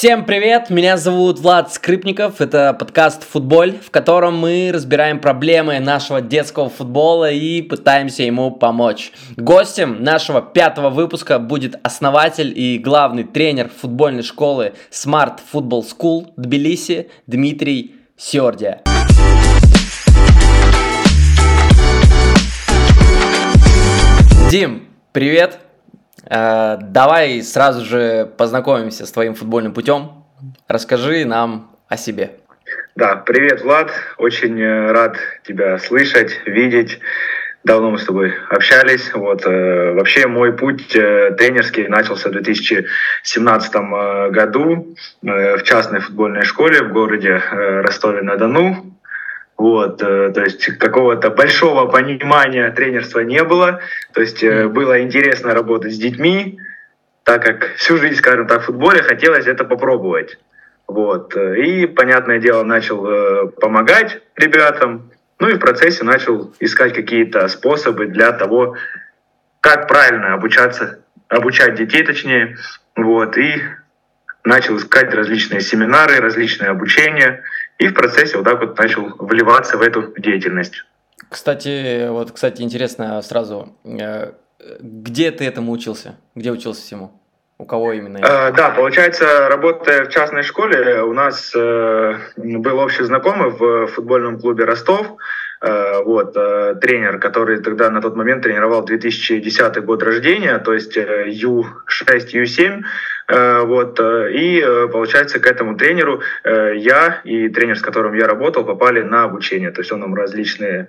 Всем привет, меня зовут Влад Скрипников, это подкаст «Футболь», в котором мы разбираем проблемы нашего детского футбола и пытаемся ему помочь. Гостем нашего пятого выпуска будет основатель и главный тренер футбольной школы Smart Football School Тбилиси Дмитрий Сёрдия. Дим, привет! Э, давай сразу же познакомимся с твоим футбольным путем. Расскажи нам о себе. Да, привет, Влад. Очень э, рад тебя слышать, видеть. Давно мы с тобой общались. Вот, э, вообще мой путь тренерский начался в 2017 э, году в частной футбольной школе в городе Ростове-на-Дону. Вот, э, то есть какого-то большого понимания тренерства не было. То есть э, было интересно работать с детьми, так как всю жизнь, скажем так, в футболе хотелось это попробовать. Вот. Э, и, понятное дело, начал помогать ребятам, ну и в процессе начал искать какие-то способы для того, как правильно обучаться, обучать детей точнее. Вот. И начал искать различные семинары, различные обучения – и в процессе вот так вот начал вливаться в эту деятельность. Кстати, вот, кстати, интересно сразу, э, где ты этому учился? Где учился всему? У кого именно? Э, да, получается, работая в частной школе, у нас э, был общий знакомый в футбольном клубе Ростов, вот, э, тренер, который тогда на тот момент тренировал 2010 год рождения, то есть Ю6, Ю7, Э, вот, э, и э, получается к этому тренеру я и тренер, с которым я работал, попали на обучение. То есть он нам различные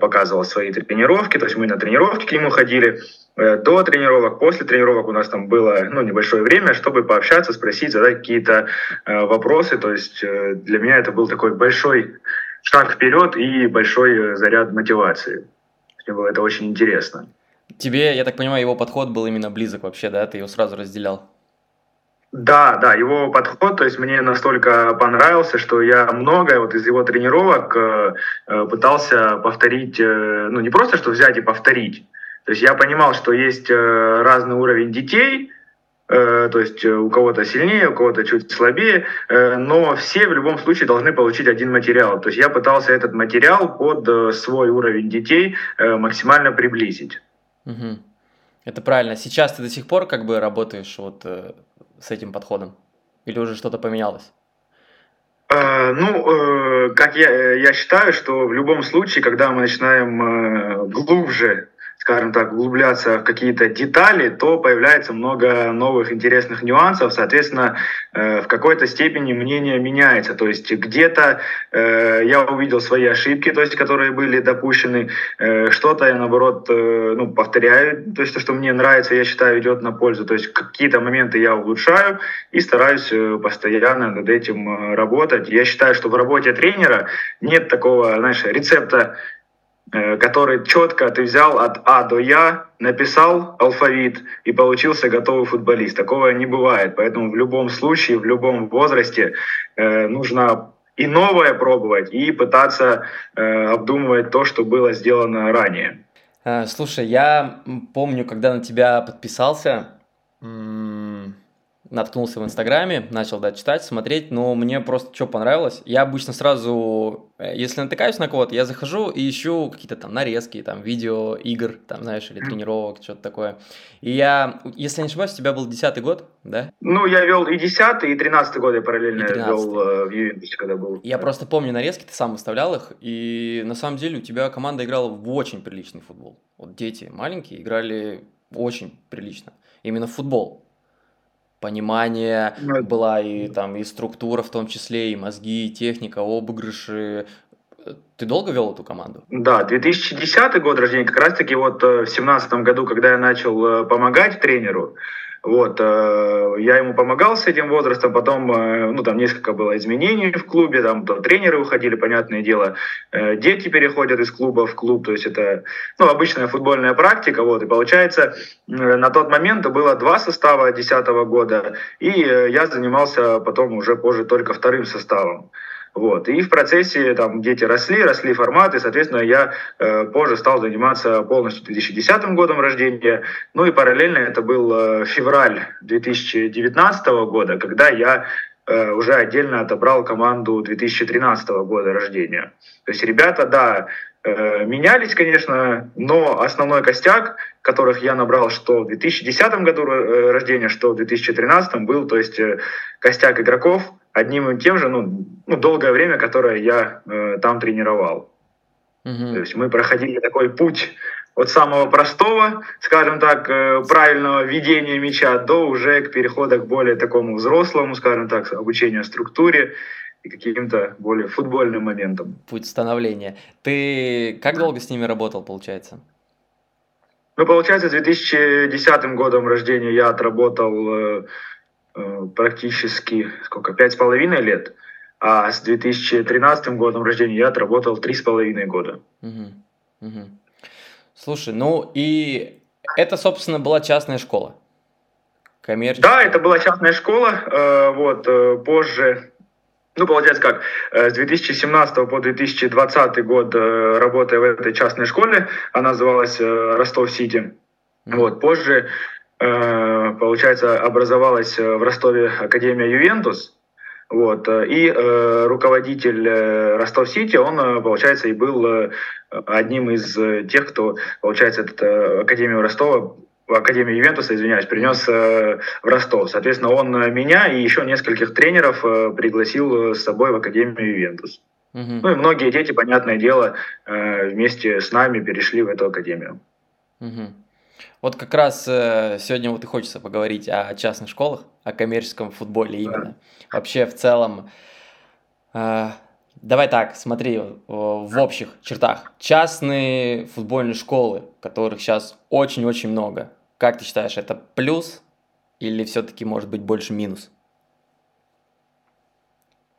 показывал свои тренировки, то есть мы на тренировки к нему ходили, до тренировок, после тренировок у нас там было ну, небольшое время, чтобы пообщаться, спросить, задать какие-то вопросы. То есть для меня это был такой большой шаг вперед и большой заряд мотивации. Мне было это очень интересно. Тебе, я так понимаю, его подход был именно близок вообще, да? Ты его сразу разделял? Да, да, его подход, то есть мне настолько понравился, что я многое вот из его тренировок э, э, пытался повторить, э, ну не просто что взять и повторить. То есть я понимал, что есть э, разный уровень детей, э, то есть у кого-то сильнее, у кого-то чуть слабее, э, но все в любом случае должны получить один материал. То есть я пытался этот материал под э, свой уровень детей э, максимально приблизить. Угу. Это правильно. Сейчас ты до сих пор как бы работаешь вот э, с этим подходом? Или уже что-то поменялось? Ну, как я, я считаю, что в любом случае, когда мы начинаем глубже скажем так, углубляться в какие-то детали, то появляется много новых интересных нюансов. Соответственно, э, в какой-то степени мнение меняется. То есть где-то э, я увидел свои ошибки, то есть которые были допущены, э, что-то я наоборот ну, повторяю, то есть то, что мне нравится, я считаю, идет на пользу. То есть какие-то моменты я улучшаю и стараюсь постоянно над этим работать. Я считаю, что в работе тренера нет такого, знаешь, рецепта который четко ты взял от А до Я, написал алфавит и получился готовый футболист. Такого не бывает. Поэтому в любом случае, в любом возрасте э, нужно и новое пробовать, и пытаться э, обдумывать то, что было сделано ранее. Слушай, я помню, когда на тебя подписался, наткнулся в Инстаграме, начал, да, читать, смотреть, но мне просто что понравилось. Я обычно сразу, э, если натыкаюсь на кого-то, я захожу и ищу какие-то там нарезки, там, видео, игр, там, знаешь, или тренировок, что-то такое. И я, если не ошибаюсь, у тебя был десятый год, да? Ну, я вел и десятый, и тринадцатый год я параллельно вел э, в Ювентусе, когда был. Я просто помню нарезки, ты сам выставлял их, и на самом деле у тебя команда играла в очень приличный футбол. Вот дети маленькие играли очень прилично. Именно в футбол понимание ну, была и там и структура в том числе, и мозги, и техника, обыгрыши. Ты долго вел эту команду? Да, 2010 год рождения, как раз таки вот э, в 2017 году, когда я начал э, помогать тренеру, вот, э, я ему помогал с этим возрастом, потом, э, ну, там несколько было изменений в клубе, там то тренеры уходили, понятное дело, э, дети переходят из клуба в клуб, то есть это, ну, обычная футбольная практика, вот, и получается, на тот момент было два состава 2010 года, и я занимался потом уже позже только вторым составом. Вот. И в процессе там дети росли, росли форматы, соответственно, я э, позже стал заниматься полностью 2010 годом рождения. Ну и параллельно это был э, февраль 2019 года, когда я э, уже отдельно отобрал команду 2013 года рождения. То есть ребята, да, менялись, конечно, но основной костяк, которых я набрал что в 2010 году э, рождения, что в 2013 был, то есть э, костяк игроков одним и тем же, ну, ну долгое время, которое я э, там тренировал. Угу. То есть мы проходили такой путь от самого простого, скажем так, э, правильного ведения мяча до уже к переходу к более такому взрослому, скажем так, обучению структуре и каким-то более футбольным моментам. Путь становления. Ты как долго с ними работал, получается? Ну, получается, с 2010 годом рождения я отработал э, э, практически, сколько, пять с половиной лет, а с 2013 годом рождения я отработал три с половиной года. Угу. Угу. Слушай, ну и это, собственно, была частная школа. Коммерческая. Да, это была частная школа. Э, вот, э, позже, ну, получается как, э, с 2017 по 2020 год работая в этой частной школе, она называлась Ростов-Сити. Вот, позже, получается, образовалась в Ростове Академия Ювентус. Вот. И э, руководитель э, Ростов-Сити, он, э, получается, и был э, одним из тех, кто, получается, этот, э, Академию Ростова Академию Ювентуса, извиняюсь, принес э, в Ростов. Соответственно, он меня и еще нескольких тренеров э, пригласил с собой в Академию Ювентус. Угу. Ну и многие дети, понятное дело, э, вместе с нами перешли в эту академию. Угу. Вот как раз э, сегодня вот и хочется поговорить о частных школах, о коммерческом футболе именно. Вообще в целом, э, давай так, смотри, в общих чертах. Частные футбольные школы, которых сейчас очень-очень много. Как ты считаешь, это плюс или все-таки может быть больше минус?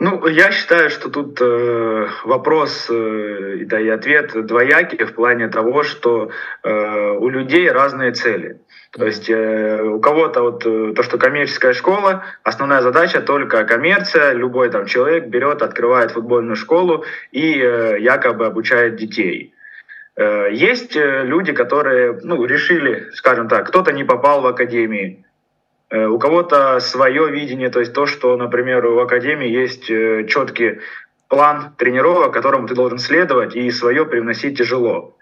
Ну, я считаю, что тут э, вопрос, э, да и ответ двоякий в плане того, что э, у людей разные цели. То есть э, у кого-то вот э, то, что коммерческая школа, основная задача только коммерция, любой там человек берет, открывает футбольную школу и э, якобы обучает детей. Э, есть э, люди, которые ну, решили, скажем так, кто-то не попал в академии, Э, у кого-то свое видение, то есть то, что, например, в академии есть четкий план тренировок, которому ты должен следовать, и свое привносить тяжело.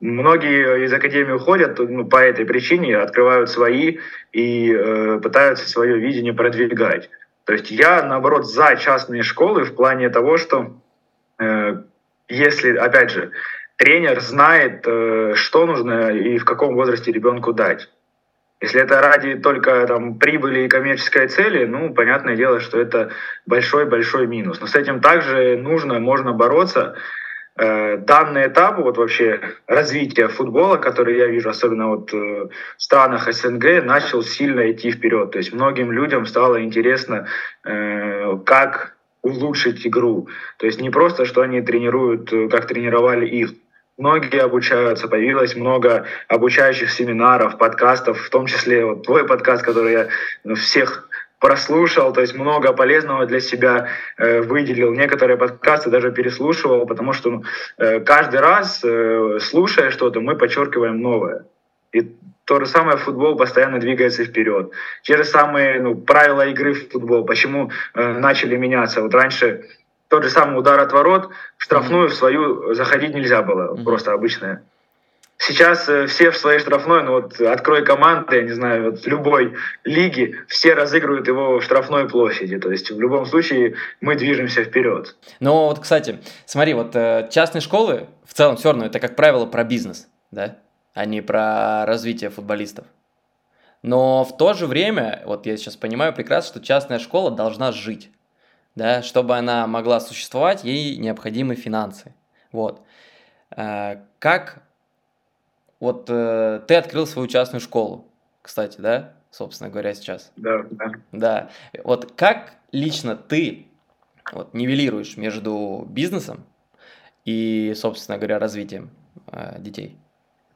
Многие из академии уходят ну, по этой причине, открывают свои и э, пытаются свое видение продвигать. То есть я, наоборот, за частные школы в плане того, что э, если, опять же, тренер знает, э, что нужно и в каком возрасте ребенку дать. Если это ради только там, прибыли и коммерческой цели, ну, понятное дело, что это большой-большой минус. Но с этим также нужно, можно бороться. Э, данный этап вот вообще развития футбола, который я вижу, особенно вот э, в странах СНГ, начал сильно идти вперед. То есть многим людям стало интересно, как улучшить игру. То есть не просто, что они тренируют, как тренировали их, многие обучаются, появилось много обучающих семинаров, подкастов, в том числе вот твой подкаст, который я ну, всех прослушал, то есть много полезного для себя э, выделил. Некоторые подкасты даже переслушивал, потому что ну, э, каждый раз, э, слушая что-то, мы подчеркиваем новое. И то же самое футбол постоянно двигается вперед. Те же самые ну, правила игры в футбол, почему э, начали меняться. Вот раньше тот же самый удар от ворот, штрафную в свою заходить нельзя было, просто обычная. Сейчас э, все в своей штрафной, ну вот открой команды, я не знаю, вот любой лиге, все разыгрывают его в штрафной площади. То есть в любом случае мы движемся вперед. Ну вот, кстати, смотри, вот э, частные школы в целом все равно это, как правило, про бизнес, да, а не про развитие футболистов. Но в то же время, вот я сейчас понимаю прекрасно, что частная школа должна жить да, чтобы она могла существовать, ей необходимы финансы. Вот. Э, как вот э, ты открыл свою частную школу, кстати, да, собственно говоря, сейчас. Да, да. Да. Вот как лично ты вот, нивелируешь между бизнесом и, собственно говоря, развитием э, детей?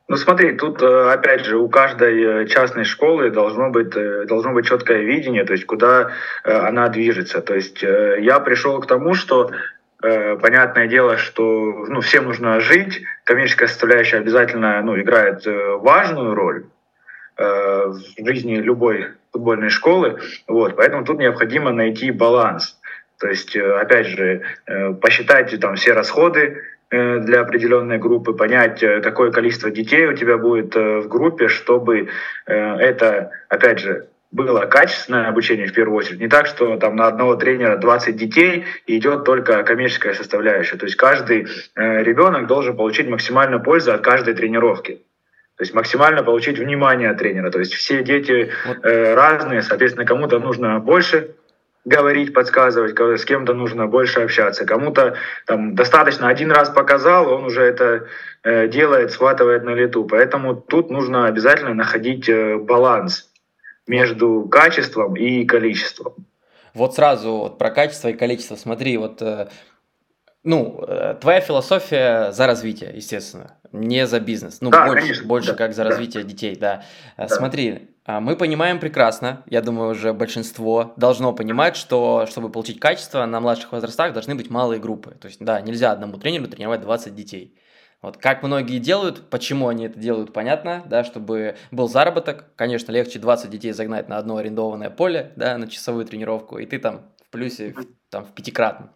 Ну смотри, тут опять же у каждой частной школы должно быть должно быть четкое видение, то есть куда она движется. То есть я пришел к тому, что понятное дело, что ну, всем нужно жить, коммерческая составляющая обязательно ну, играет важную роль в жизни любой футбольной школы, вот, поэтому тут необходимо найти баланс. То есть, э, опять же, э, посчитайте там все расходы э, для определенной группы, понять, какое количество детей у тебя будет в группе, чтобы это, опять же, было качественное обучение в первую очередь. Не так, что там на одного тренера 20 детей и идет только коммерческая составляющая. То есть каждый ребенок должен получить максимальную пользу от каждой тренировки. То есть максимально получить внимание тренера. То есть все дети э, разные, соответственно, кому-то нужно больше говорить, подсказывать, с кем-то нужно больше общаться. Кому-то там достаточно один раз показал, он уже это э, делает, схватывает на лету. Поэтому тут нужно обязательно находить э, баланс между качеством и количеством. Вот сразу вот про качество и количество. Смотри, вот э, ну, твоя философия за развитие, естественно, не за бизнес. Ну, да, больше, конечно, больше да, как за да. развитие детей, да. да. Смотри, мы понимаем прекрасно, я думаю, уже большинство должно понимать, что чтобы получить качество, на младших возрастах должны быть малые группы. То есть, да, нельзя одному тренеру тренировать 20 детей. Вот как многие делают, почему они это делают, понятно, да, чтобы был заработок. Конечно, легче 20 детей загнать на одно арендованное поле, да, на часовую тренировку, и ты там в плюсе, там, в пятикратном.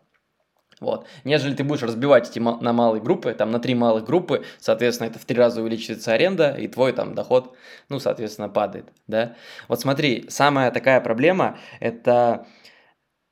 Вот. Нежели ты будешь разбивать эти на малые группы, там на три малых группы, соответственно, это в три раза увеличивается аренда, и твой там доход, ну, соответственно, падает, да. Вот смотри, самая такая проблема – это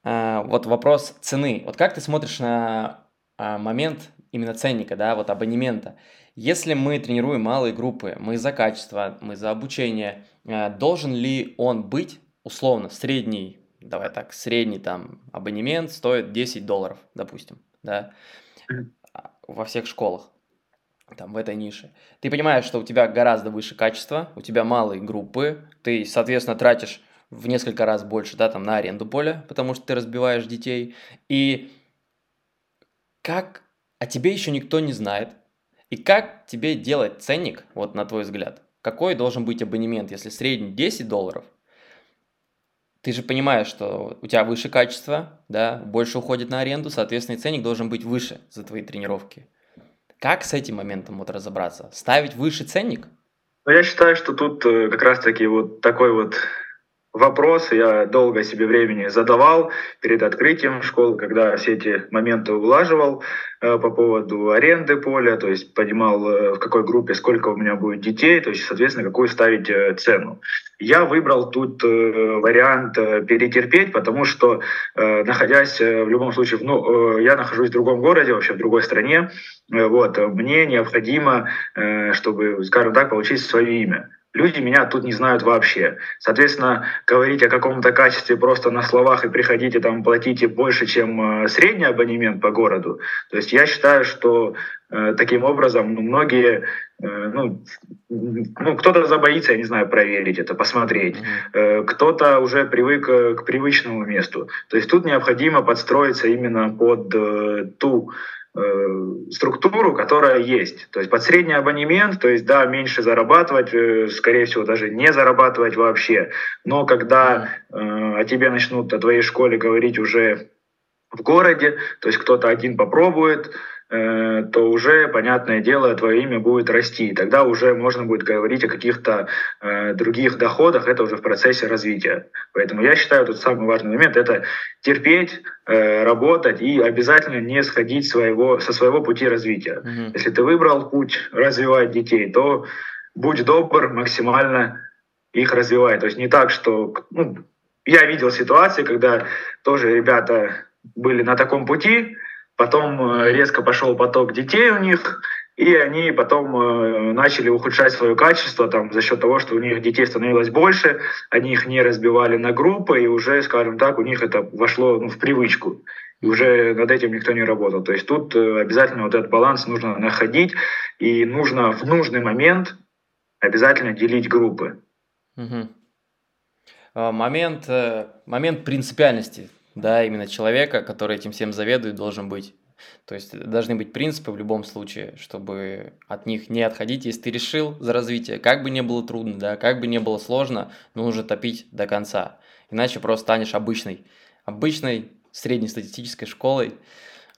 э, вот вопрос цены. Вот как ты смотришь на э, момент именно ценника, да, вот абонемента? Если мы тренируем малые группы, мы за качество, мы за обучение, э, должен ли он быть условно средний давай так, средний там абонемент стоит 10 долларов, допустим, да, а, во всех школах, там, в этой нише. Ты понимаешь, что у тебя гораздо выше качество, у тебя малые группы, ты, соответственно, тратишь в несколько раз больше, да, там, на аренду поля, потому что ты разбиваешь детей, и как о тебе еще никто не знает, и как тебе делать ценник, вот на твой взгляд, какой должен быть абонемент, если средний 10 долларов, ты же понимаешь, что у тебя выше качество, да, больше уходит на аренду, соответственно, и ценник должен быть выше за твои тренировки. Как с этим моментом вот разобраться? Ставить выше ценник? Ну, я считаю, что тут э, как раз-таки вот такой вот вопрос я долго себе времени задавал перед открытием школы, когда все эти моменты улаживал э, по поводу аренды поля, то есть понимал, э, в какой группе сколько у меня будет детей, то есть, соответственно, какую ставить цену. Я выбрал тут вариант перетерпеть, потому что, находясь в любом случае, ну, я нахожусь в другом городе, вообще в другой стране, вот, мне необходимо, чтобы, скажем так, получить свое имя люди меня тут не знают вообще. Соответственно, говорить о каком-то качестве просто на словах и приходите там платите больше, чем э, средний абонемент по городу. То есть я считаю, что э, таким образом ну, многие, э, ну, ну кто-то забоится, я не знаю, проверить это, посмотреть. Mm-hmm. Кто-то уже привык к привычному месту. То есть тут необходимо подстроиться именно под ту структуру, которая есть. То есть под средний абонемент, то есть да, меньше зарабатывать, э, скорее всего даже не зарабатывать вообще. Но когда э, о тебе начнут о твоей школе говорить уже в городе, то есть кто-то один попробует, Э, то уже, понятное дело, твое имя будет расти. Тогда уже можно будет говорить о каких-то э, других доходах, это уже в процессе развития. Поэтому я считаю, тут самый важный момент – это терпеть, э, работать и обязательно не сходить своего, со своего пути развития. Mm-hmm. Если ты выбрал путь развивать детей, то будь добр, максимально их развивай. То есть не так, что... Ну, я видел ситуации, когда тоже ребята были на таком пути, Потом э, резко пошел поток детей у них, и они потом э, начали ухудшать свое качество там, за счет того, что у них детей становилось больше, они их не разбивали на группы, и уже, скажем так, у них это вошло ну, в привычку. И уже над этим никто не работал. То есть тут э, обязательно вот этот баланс нужно находить, и нужно в нужный момент обязательно делить группы. Угу. Момент, момент принципиальности да, именно человека, который этим всем заведует, должен быть То есть должны быть принципы в любом случае, чтобы от них не отходить. Если ты решил за развитие, как бы не было трудно, да, как бы не было сложно, но нужно топить до конца. Иначе просто станешь обычной, обычной среднестатистической школой,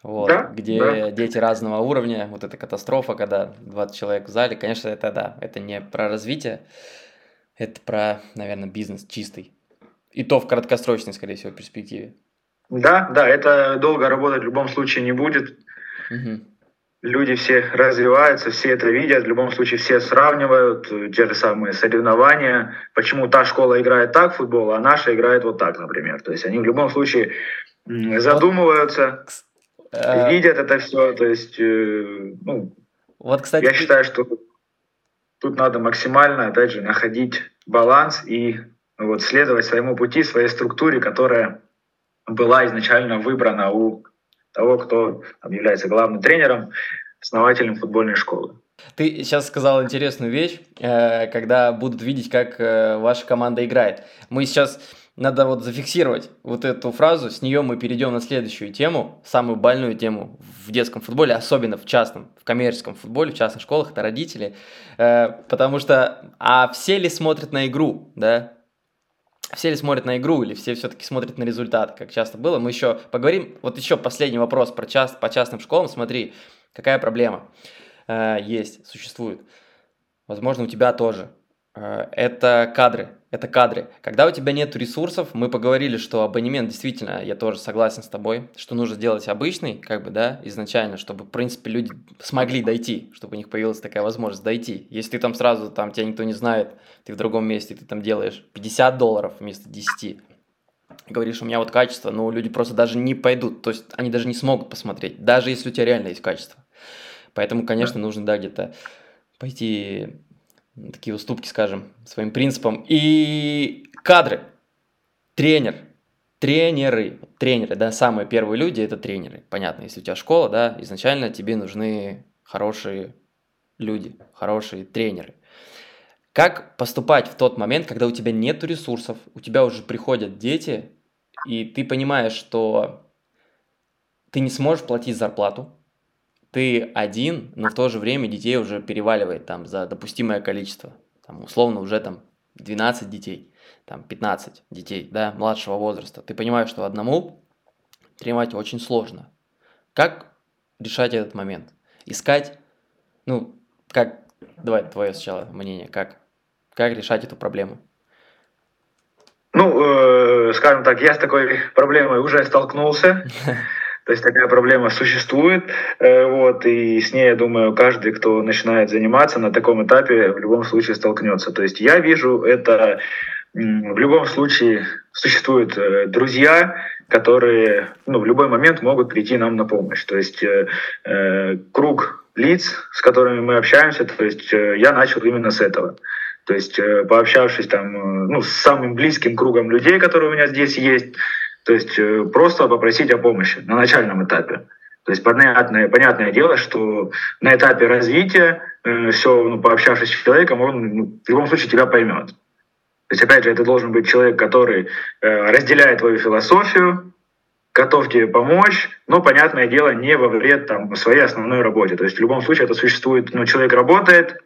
вот, да, где да. дети разного уровня, вот эта катастрофа, когда 20 человек в зале, конечно, это да, это не про развитие, это про, наверное, бизнес чистый. И то в краткосрочной, скорее всего, перспективе. Да, да, это долго работать в любом случае не будет. Угу. Люди все развиваются, все это видят, в любом случае все сравнивают э, те же самые соревнования. Почему та школа играет так в футбол, а наша играет вот так, например. То есть они в любом случае задумываются, вот, видят это все. То есть, э, ну, вот, кстати, я считаю, что тут надо максимально, опять же, находить баланс и вот, следовать своему пути, своей структуре, которая была изначально выбрана у того, кто там, является главным тренером, основателем футбольной школы. Ты сейчас сказал интересную вещь, э, когда будут видеть, как э, ваша команда играет. Мы сейчас надо вот зафиксировать вот эту фразу, с нее мы перейдем на следующую тему, самую больную тему в детском футболе, особенно в частном, в коммерческом футболе, в частных школах, это родители, э, потому что, а все ли смотрят на игру, да, все ли смотрят на игру или все все-таки смотрят на результат, как часто было. Мы еще поговорим. Вот еще последний вопрос про част, по частным школам. Смотри, какая проблема э, есть, существует. Возможно, у тебя тоже. Э, это кадры. Это кадры. Когда у тебя нет ресурсов, мы поговорили, что абонемент действительно, я тоже согласен с тобой, что нужно сделать обычный, как бы, да, изначально, чтобы, в принципе, люди смогли дойти, чтобы у них появилась такая возможность дойти. Если ты там сразу, там, тебя никто не знает, ты в другом месте, ты там делаешь 50 долларов вместо 10, говоришь, у меня вот качество, но люди просто даже не пойдут, то есть они даже не смогут посмотреть, даже если у тебя реально есть качество. Поэтому, конечно, нужно, да, где-то пойти такие уступки, скажем, своим принципам. И кадры. Тренер. Тренеры. Тренеры, да, самые первые люди – это тренеры. Понятно, если у тебя школа, да, изначально тебе нужны хорошие люди, хорошие тренеры. Как поступать в тот момент, когда у тебя нет ресурсов, у тебя уже приходят дети, и ты понимаешь, что ты не сможешь платить зарплату, ты один, но в то же время детей уже переваливает там за допустимое количество. Там, условно уже там 12 детей, там 15 детей, да, младшего возраста. Ты понимаешь, что одному тренировать очень сложно. Как решать этот момент? Искать, ну, как, давай твое сначала мнение, как, как решать эту проблему? Ну, э, скажем так, я с такой проблемой уже столкнулся. То есть такая проблема существует, э, вот, и с ней, я думаю, каждый, кто начинает заниматься на таком этапе, в любом случае столкнется. То есть я вижу это в любом случае существуют э, друзья, которые ну, в любой момент могут прийти нам на помощь. То есть э, круг лиц, с которыми мы общаемся, то есть я начал именно с этого. То есть пообщавшись там, ну, с самым близким кругом людей, которые у меня здесь есть, то есть э, просто попросить о помощи на начальном этапе. То есть понятное, понятное дело, что на этапе развития э, все, ну, пообщавшись с человеком, он ну, в любом случае тебя поймет. То есть, опять же, это должен быть человек, который э, разделяет твою философию, готов тебе помочь, но, понятное дело, не во вред там, своей основной работе. То есть в любом случае это существует, ну, человек работает,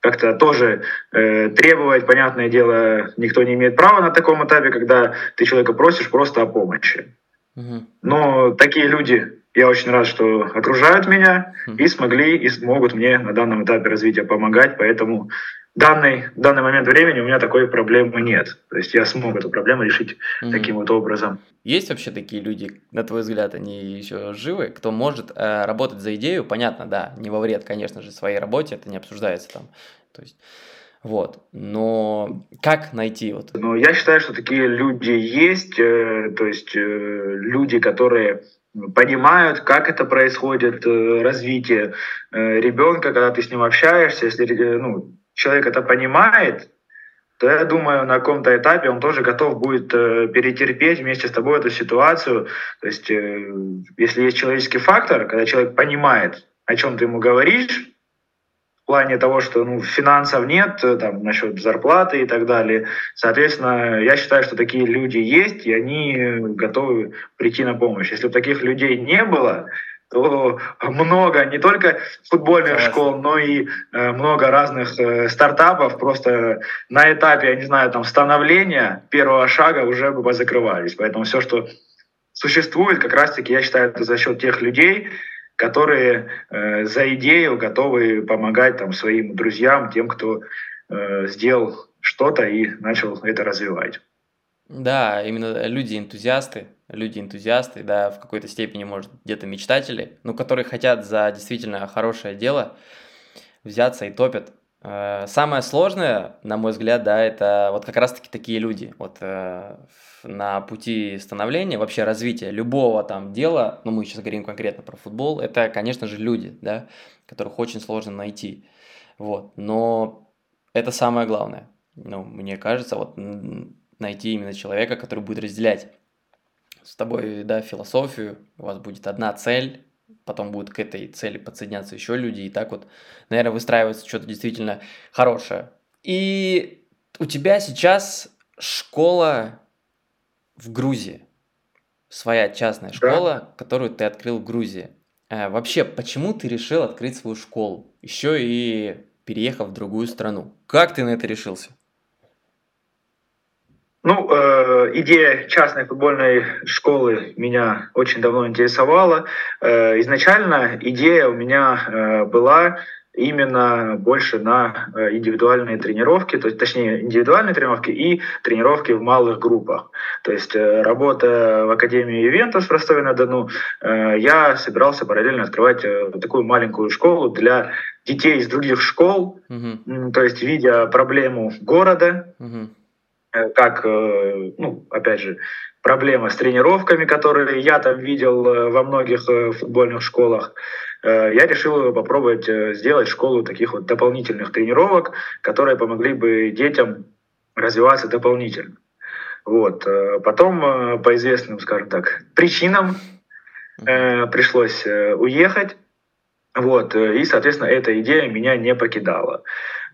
как-то тоже э, требовать, понятное дело, никто не имеет права на таком этапе, когда ты человека просишь просто о помощи. Угу. Но такие люди, я очень рад, что окружают меня угу. и смогли и смогут мне на данном этапе развития помогать, поэтому данный, в данный момент времени у меня такой проблемы нет. То есть я смог эту проблему решить угу. таким вот образом. Есть вообще такие люди, на твой взгляд, они еще живы, кто может э, работать за идею? Понятно, да, не во вред, конечно же, своей работе, это не обсуждается там. То есть, вот. Но как найти вот? Ну, я считаю, что такие люди есть, э, то есть э, люди, которые понимают, как это происходит, э, развитие э, ребенка, когда ты с ним общаешься, если э, ну, человек это понимает, то я думаю, на каком-то этапе он тоже готов будет э, перетерпеть вместе с тобой эту ситуацию. То есть, э, если есть человеческий фактор, когда человек понимает, о чем ты ему говоришь, в плане того, что ну, финансов нет, э, там, насчет зарплаты и так далее. Соответственно, я считаю, что такие люди есть, и они готовы прийти на помощь. Если бы таких людей не было, много, не только футбольных Классно. школ, но и э, много разных э, стартапов просто на этапе, я не знаю, там становления первого шага уже бы закрывались. Поэтому все, что существует, как раз-таки, я считаю, это за счет тех людей, которые э, за идею готовы помогать там своим друзьям, тем, кто э, сделал что-то и начал это развивать. Да, именно люди-энтузиасты, люди-энтузиасты, да, в какой-то степени, может, где-то мечтатели, но которые хотят за действительно хорошее дело взяться и топят. Э, самое сложное, на мой взгляд, да, это вот как раз-таки такие люди. Вот э, на пути становления, вообще развития любого там дела, ну мы сейчас говорим конкретно про футбол, это, конечно же, люди, да, которых очень сложно найти. Вот, но это самое главное. Ну, мне кажется, вот найти именно человека, который будет разделять с тобой, да, философию, у вас будет одна цель, потом будут к этой цели подсоединяться еще люди, и так вот, наверное, выстраивается что-то действительно хорошее. И у тебя сейчас школа в Грузии, своя частная школа, да. которую ты открыл в Грузии. А, вообще, почему ты решил открыть свою школу, еще и переехав в другую страну? Как ты на это решился? Ну, э, идея частной футбольной школы меня очень давно интересовала. Э, изначально идея у меня э, была именно больше на э, индивидуальные тренировки, то есть, точнее, индивидуальные тренировки и тренировки в малых группах. То есть, э, работая в Академии Ивентус в Ростове-на-Дону, э, я собирался параллельно открывать такую маленькую школу для детей из других школ, угу. то есть, видя проблему города, угу как, э, ну, опять же, проблема с тренировками, которые я там видел э, во многих футбольных школах, я решил попробовать сделать школу таких вот дополнительных тренировок, которые помогли бы детям развиваться дополнительно. Вот. Потом по известным, скажем так, причинам пришлось уехать. Вот. И, соответственно, эта идея меня не покидала.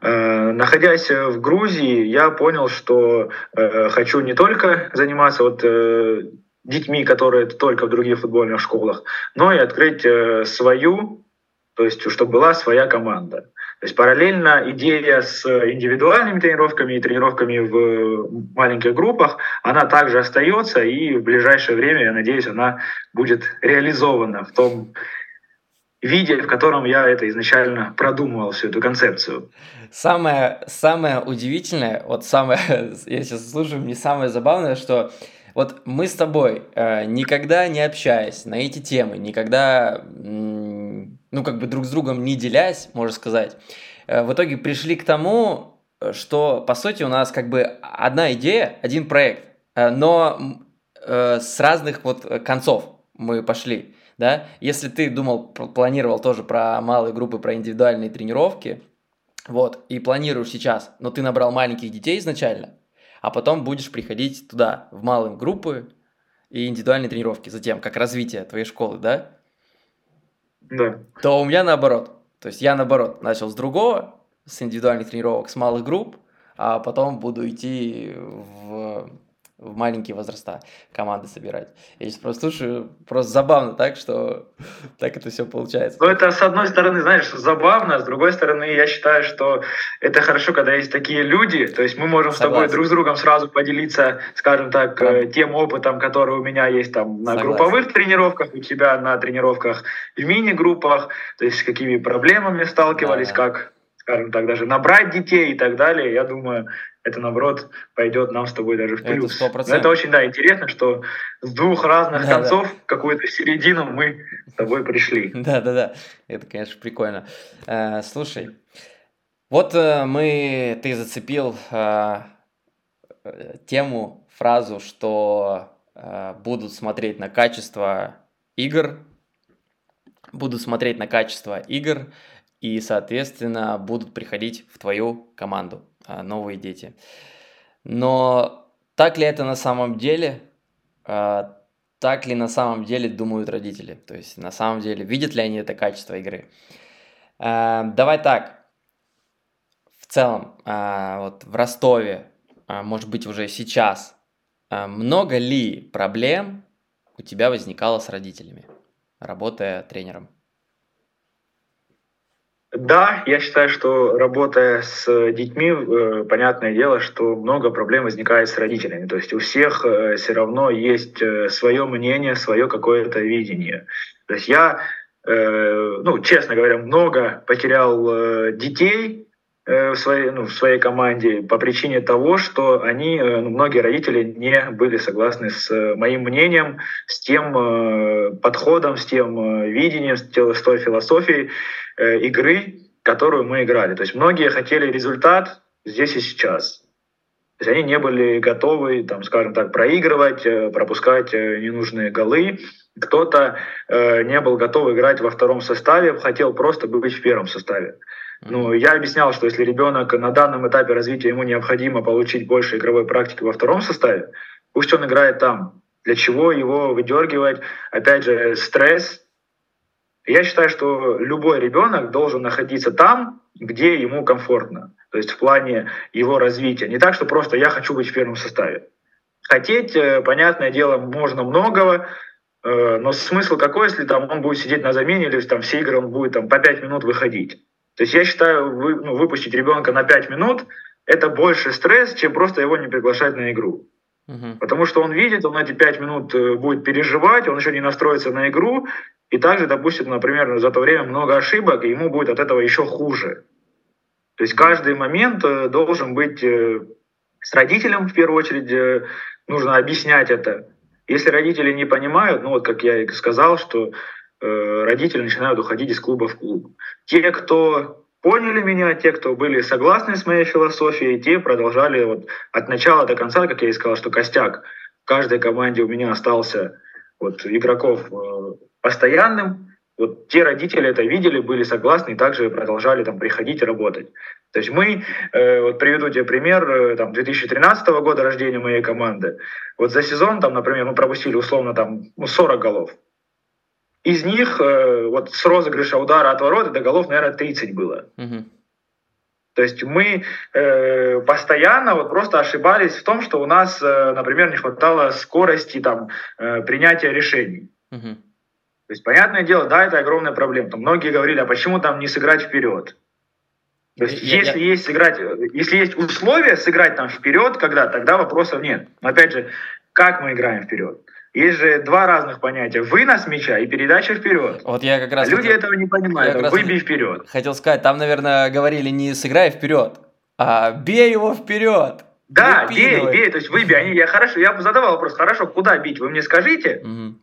Э, находясь в Грузии, я понял, что э, хочу не только заниматься вот э, детьми, которые только в других футбольных школах, но и открыть свою, то есть чтобы была своя команда. То есть параллельно идея с индивидуальными тренировками и тренировками в маленьких группах, она также остается, и в ближайшее время, я надеюсь, она будет реализована в том виде, в котором я это изначально продумывал, всю эту концепцию. Самое, самое удивительное, вот самое, я сейчас слушаю, мне самое забавное, что вот мы с тобой, э, никогда не общаясь на эти темы, никогда, ну, как бы друг с другом не делясь, можно сказать, э, в итоге пришли к тому, что, по сути, у нас как бы одна идея, один проект, э, но э, с разных вот концов мы пошли да, если ты думал, планировал тоже про малые группы, про индивидуальные тренировки, вот, и планируешь сейчас, но ты набрал маленьких детей изначально, а потом будешь приходить туда, в малые группы и индивидуальные тренировки, затем, как развитие твоей школы, да? Да. То у меня наоборот. То есть я наоборот начал с другого, с индивидуальных тренировок, с малых групп, а потом буду идти в в маленькие возраста команды собирать. Я сейчас просто слушаю, просто забавно так, что так это все получается. Ну, это с одной стороны, знаешь, забавно, с другой стороны, я считаю, что это хорошо, когда есть такие люди, то есть мы можем Согласен. с тобой друг с другом сразу поделиться, скажем так, да. Э, тем опытом, который у меня есть там на Согласен. групповых тренировках, у тебя на тренировках в мини-группах, то есть с какими проблемами сталкивались, да. как скажем так, даже набрать детей и так далее, я думаю, это, наоборот, пойдет нам с тобой даже в плюс. Это, 100%. Но это очень, да, интересно, что с двух разных да, концов да. какую-то середину мы с тобой пришли. Да-да-да, это, конечно, прикольно. Э, слушай, вот э, мы, ты зацепил э, тему, фразу, что будут смотреть на качество игр, будут смотреть на качество игр и, соответственно, будут приходить в твою команду. А, новые дети. Но так ли это на самом деле? А, так ли на самом деле думают родители? То есть на самом деле видят ли они это качество игры? А, давай так. В целом, вот в Ростове, может быть уже сейчас, много ли проблем у тебя возникало с родителями? работая тренером? Да, я считаю, что работая с детьми, э, понятное дело, что много проблем возникает с родителями. То есть у всех э, все равно есть э, свое мнение, свое какое-то видение. То есть я, ну, честно говоря, много потерял детей в своей, ну, в своей команде по причине того, что они, ну, многие родители не были согласны с моим мнением, с тем подходом, с тем видением, с той философией, Э, игры, которую мы играли. То есть многие хотели результат здесь и сейчас. То есть они не были готовы, там, скажем так, проигрывать, э, пропускать э, ненужные голы. Кто-то э, не был готов играть во втором составе, хотел просто быть в первом составе. Ну, я объяснял, что если ребенок на данном этапе развития ему необходимо получить больше игровой практики во втором составе, пусть он играет там. Для чего его выдергивать? Опять же, стресс, я считаю, что любой ребенок должен находиться там, где ему комфортно. То есть в плане его развития. Не так, что просто я хочу быть в первом составе. Хотеть, э, понятное дело, можно многого, э, но смысл какой, если там он будет сидеть на замене или там все игры он будет там по 5 минут выходить. То есть я считаю, вы, ну, выпустить ребенка на 5 минут это больше стресс, чем просто его не приглашать на игру. Угу. Потому что он видит, он эти 5 минут э, будет переживать, он еще не настроится на игру, и также допустит, например, за то время много ошибок, и ему будет от этого еще хуже. То есть каждый момент э, должен быть э, с родителем в первую очередь, нужно объяснять это. Если родители не понимают, ну вот как я и сказал, что родители начинают уходить из клуба в клуб. Те, кто поняли меня, те, кто были согласны с моей философией, те продолжали вот от начала до конца, как я и сказал, что костяк в каждой команде у меня остался вот игроков постоянным. Вот те родители это видели, были согласны и также продолжали там приходить и работать. То есть мы, э, вот приведу тебе пример, э, там 2013 года рождения моей команды. Вот за сезон там, например, мы пропустили условно там ну, 40 голов. Из них э, вот с розыгрыша удара от ворота до голов, наверное, 30 было. Угу. То есть мы э, постоянно вот просто ошибались в том, что у нас, э, например, не хватало скорости там, э, принятия решений. Угу. То есть, понятное дело, да, это огромная проблема. Там многие говорили, а почему там не сыграть вперед? То есть, я, если я... есть сыграть, если есть условия сыграть там вперед, когда, тогда вопросов нет. Но опять же, как мы играем вперед? Есть же два разных понятия: вынос мяча и передача вперед. Вот я как раз. Люди хотел... этого не понимают. Я Выбей вперед. Хотел сказать, там, наверное, говорили не сыграй вперед, а бей его вперед. Да, бей, бей, то есть выбей. Они, я хорошо, я задавал вопрос, хорошо, куда бить? Вы мне скажите. Угу.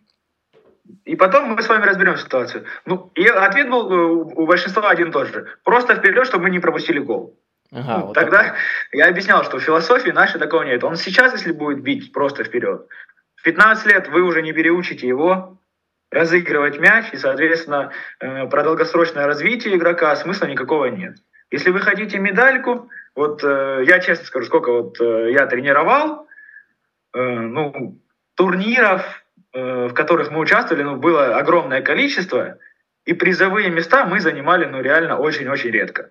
И потом мы с вами разберем ситуацию. Ну, и ответ был э, у большинства один и тот же. Просто вперед, чтобы мы не пропустили гол. Ага, ну, вот тогда такой. я объяснял, что в философии нашей такого нет. Он сейчас, если будет бить просто вперед, в 15 лет вы уже не переучите его разыгрывать мяч, и, соответственно, э, про долгосрочное развитие игрока смысла никакого нет. Если вы хотите медальку, вот э, я честно скажу, сколько вот я тренировал, ну, турниров, Э, в которых мы участвовали, ну, было огромное количество, и призовые места мы занимали, ну, реально очень-очень редко.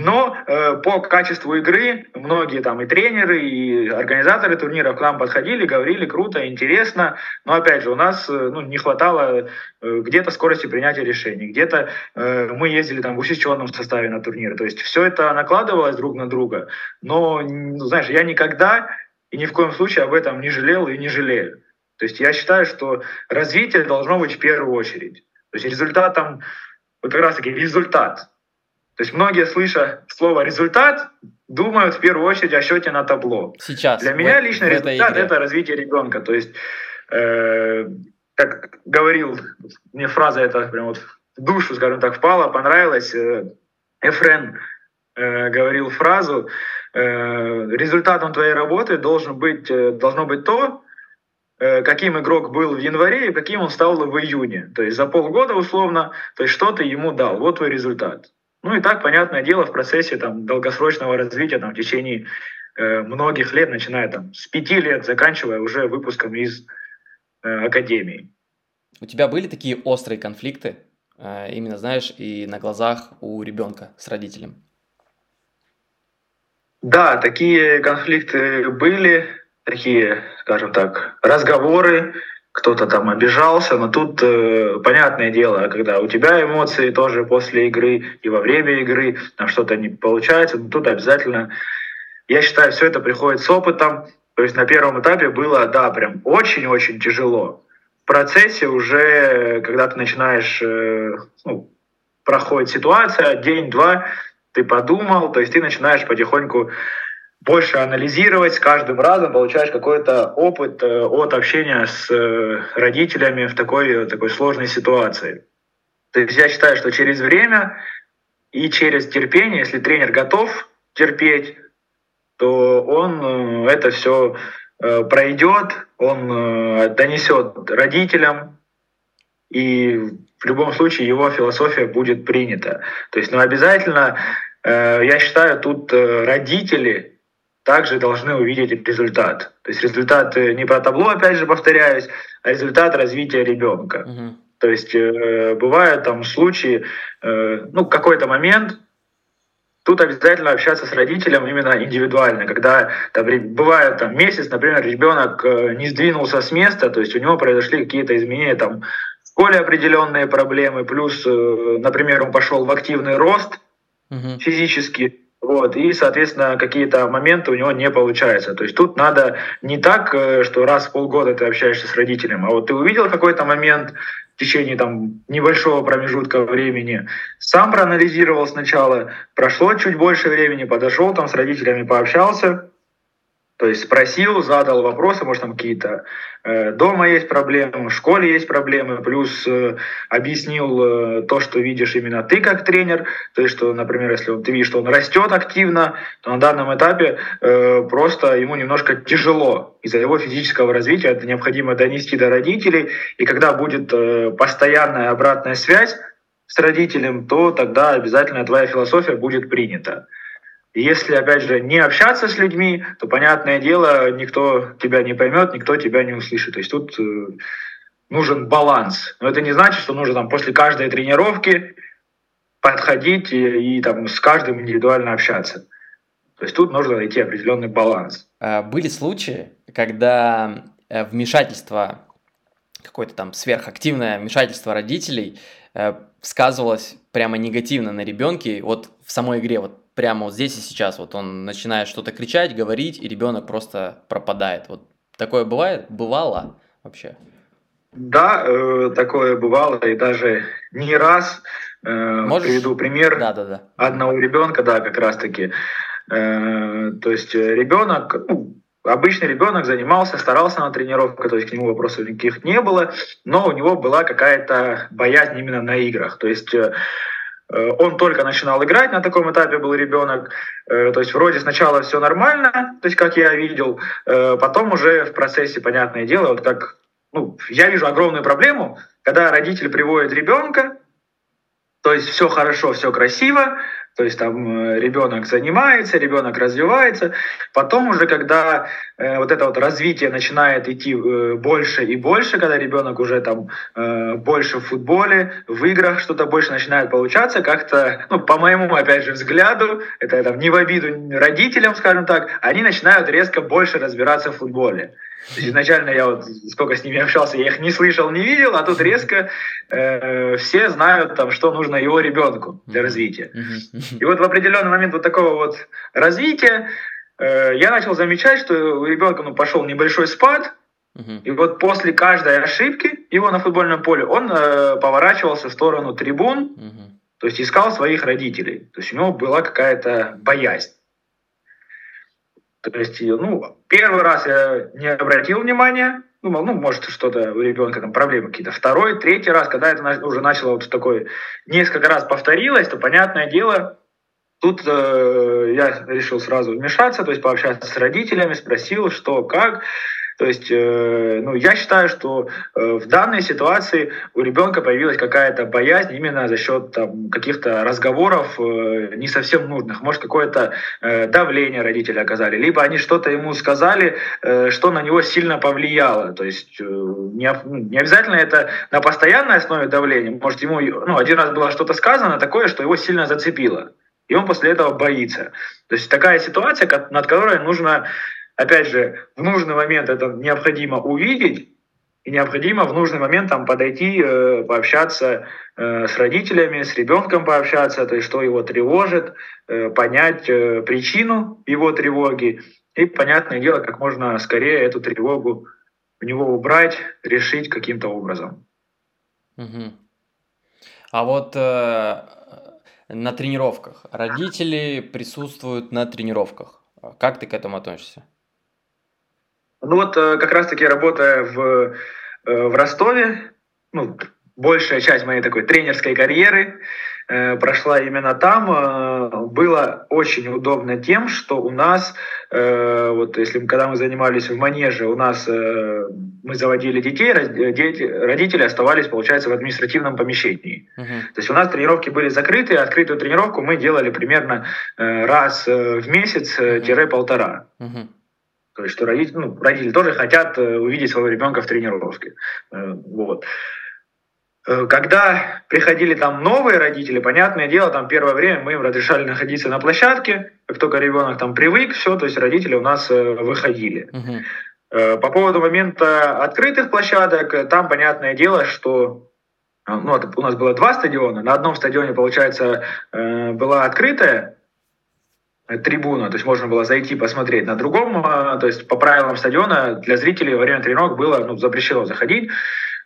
Но э, по качеству игры многие там и тренеры, и организаторы турнира к нам подходили, говорили круто, интересно. Но опять же, у нас э, ну, не хватало э, где-то скорости принятия решений, где-то э, мы ездили там в усеченном составе на турниры. То есть все это накладывалось друг на друга. Но, ну, знаешь, я никогда и ни в коем случае об этом не жалел и не жалею. То есть я считаю, что развитие должно быть в первую очередь. То есть результатом, вот как раз таки результат. То есть многие, слыша слово «результат», думают в первую очередь о счете на табло. Сейчас. Для меня лично результат — это развитие ребенка. То есть, э, как говорил, мне фраза эта прям вот в душу, скажем так, впала, понравилась. Э, Эфрен э, говорил фразу, Э, результатом твоей работы должен быть, э, должно быть то, э, каким игрок был в январе и каким он стал в июне. То есть за полгода условно, то есть что ты ему дал, вот твой результат. Ну и так, понятное дело, в процессе там, долгосрочного развития там, в течение э, многих лет, начиная там, с пяти лет, заканчивая уже выпуском из э, академии. У тебя были такие острые конфликты, э, именно, знаешь, и на глазах у ребенка с родителем? Да, такие конфликты были, такие, скажем так, разговоры, кто-то там обижался, но тут э, понятное дело, когда у тебя эмоции тоже после игры и во время игры, там что-то не получается, но тут обязательно, я считаю, все это приходит с опытом. То есть на первом этапе было, да, прям очень-очень тяжело. В процессе уже, когда ты начинаешь, э, ну, проходит ситуация, день-два, ты подумал, то есть ты начинаешь потихоньку больше анализировать, с каждым разом получаешь какой-то опыт э, от общения с э, родителями в такой, такой сложной ситуации. То есть я считаю, что через время и через терпение, если тренер готов терпеть, то он э, это все пройдет, он донесет родителям, и в любом случае его философия будет принята. То есть, ну, обязательно, я считаю, тут родители также должны увидеть результат. То есть результат э, не про табло, опять же повторяюсь, а результат развития ребенка. Угу. То есть э, бывают там случаи, э, ну какой-то момент, тут обязательно общаться с родителем именно индивидуально, когда там, бывает там месяц, например, ребенок э, не сдвинулся с места, то есть у него произошли какие-то изменения там в школе определенные проблемы, плюс, э, например, он пошел в активный рост угу. физически, вот, и, соответственно, какие-то моменты у него не получаются. То есть тут надо не так, э, что раз в полгода ты общаешься с родителем, а вот ты увидел какой-то момент в течение там, небольшого промежутка времени, сам проанализировал сначала, прошло чуть больше времени, подошел там с родителями, пообщался, то есть спросил, задал вопросы, может там какие-то э, дома есть проблемы, в школе есть проблемы, плюс э, объяснил э, то, что видишь именно ты как тренер, то есть что, например, если он, ты видишь, что он растет активно, то на данном этапе э, просто ему немножко тяжело из-за его физического развития, это необходимо донести до родителей, и когда будет э, постоянная обратная связь с родителем, то тогда обязательно твоя философия будет принята. Если, опять же, не общаться с людьми, то, понятное дело, никто тебя не поймет, никто тебя не услышит. То есть тут э, нужен баланс. Но это не значит, что нужно там, после каждой тренировки подходить и, и там, с каждым индивидуально общаться. То есть тут нужно найти определенный баланс. А, были случаи, когда э, вмешательство, какое-то там сверхактивное вмешательство родителей э, сказывалось прямо негативно на ребенке, вот в самой игре, вот прямо вот здесь и сейчас. Вот он начинает что-то кричать, говорить, и ребенок просто пропадает. Вот такое бывает? Бывало вообще? Да, э, такое бывало, и даже не раз. Э, Можешь? Приведу пример да, да, да. одного ребенка, да, как раз-таки. Э, то есть ребенок, ну, обычный ребенок занимался, старался на тренировках, то есть к нему вопросов никаких не было, но у него была какая-то боязнь именно на играх. То есть э, он только начинал играть, на таком этапе был ребенок. Э, то есть вроде сначала все нормально, то есть как я видел, э, потом уже в процессе, понятное дело, вот как ну, я вижу огромную проблему, когда родитель приводит ребенка, то есть все хорошо, все красиво, то есть там э, ребенок занимается, ребенок развивается. Потом уже, когда э, вот это вот развитие начинает идти э, больше и больше, когда ребенок уже там э, больше в футболе, в играх что-то больше начинает получаться, как-то, ну, по моему, опять же, взгляду, это там не в обиду родителям, скажем так, они начинают резко больше разбираться в футболе. То есть изначально я вот сколько с ними общался, я их не слышал, не видел, а тут резко э, все знают, там, что нужно его ребенку для развития. И вот в определенный момент вот такого вот развития э, я начал замечать, что у ребенка ну, пошел небольшой спад, и вот после каждой ошибки его на футбольном поле он э, поворачивался в сторону трибун, то есть искал своих родителей. То есть у него была какая-то боязнь. То есть, ну, первый раз я не обратил внимания, ну, ну может, что-то у ребенка там проблемы какие-то. Второй, третий раз, когда это уже начало вот такое несколько раз повторилось, то, понятное дело, тут э, я решил сразу вмешаться, то есть пообщаться с родителями, спросил, что, как. То есть, э, ну, я считаю, что э, в данной ситуации у ребенка появилась какая-то боязнь именно за счет там, каких-то разговоров э, не совсем нужных. Может, какое-то давление родители оказали, либо они что-то ему сказали, что на него сильно повлияло. То есть, не, ну, не обязательно это на постоянной основе давления. Может, ему ну, один раз было что-то сказано такое, что его сильно зацепило. И он после этого боится. То есть такая ситуация, над которой нужно опять же, в нужный момент это необходимо увидеть и необходимо в нужный момент там подойти, э, пообщаться э, с родителями, с ребенком пообщаться, то есть что его тревожит, э, понять э, причину его тревоги и, понятное дело, как можно скорее эту тревогу у него убрать, решить каким-то образом. Угу. А вот э, на тренировках родители присутствуют на тренировках. Как ты к этому относишься? Ну вот э, как раз-таки работая в, э, в Ростове, ну, большая часть моей такой тренерской карьеры э, прошла именно там. Э, было очень удобно тем, что у нас, э, вот если когда мы занимались в манеже, у нас э, мы заводили детей, дети, родители оставались, получается, в административном помещении. Uh-huh. То есть у нас тренировки были закрыты, открытую тренировку мы делали примерно э, раз в месяц-полтора. Uh-huh. То есть, что родители, ну, родители тоже хотят э, увидеть своего ребенка в тренировке. Э, вот. Э, когда приходили там новые родители, понятное дело, там первое время мы им разрешали находиться на площадке. Как только ребенок там привык, все, то есть родители у нас выходили. Uh-huh. По поводу момента открытых площадок, там понятное дело, что ну, у нас было два стадиона. На одном стадионе, получается, была открытая трибуна, то есть можно было зайти посмотреть. На другом, а, то есть по правилам стадиона для зрителей во время тренировок было ну, запрещено заходить.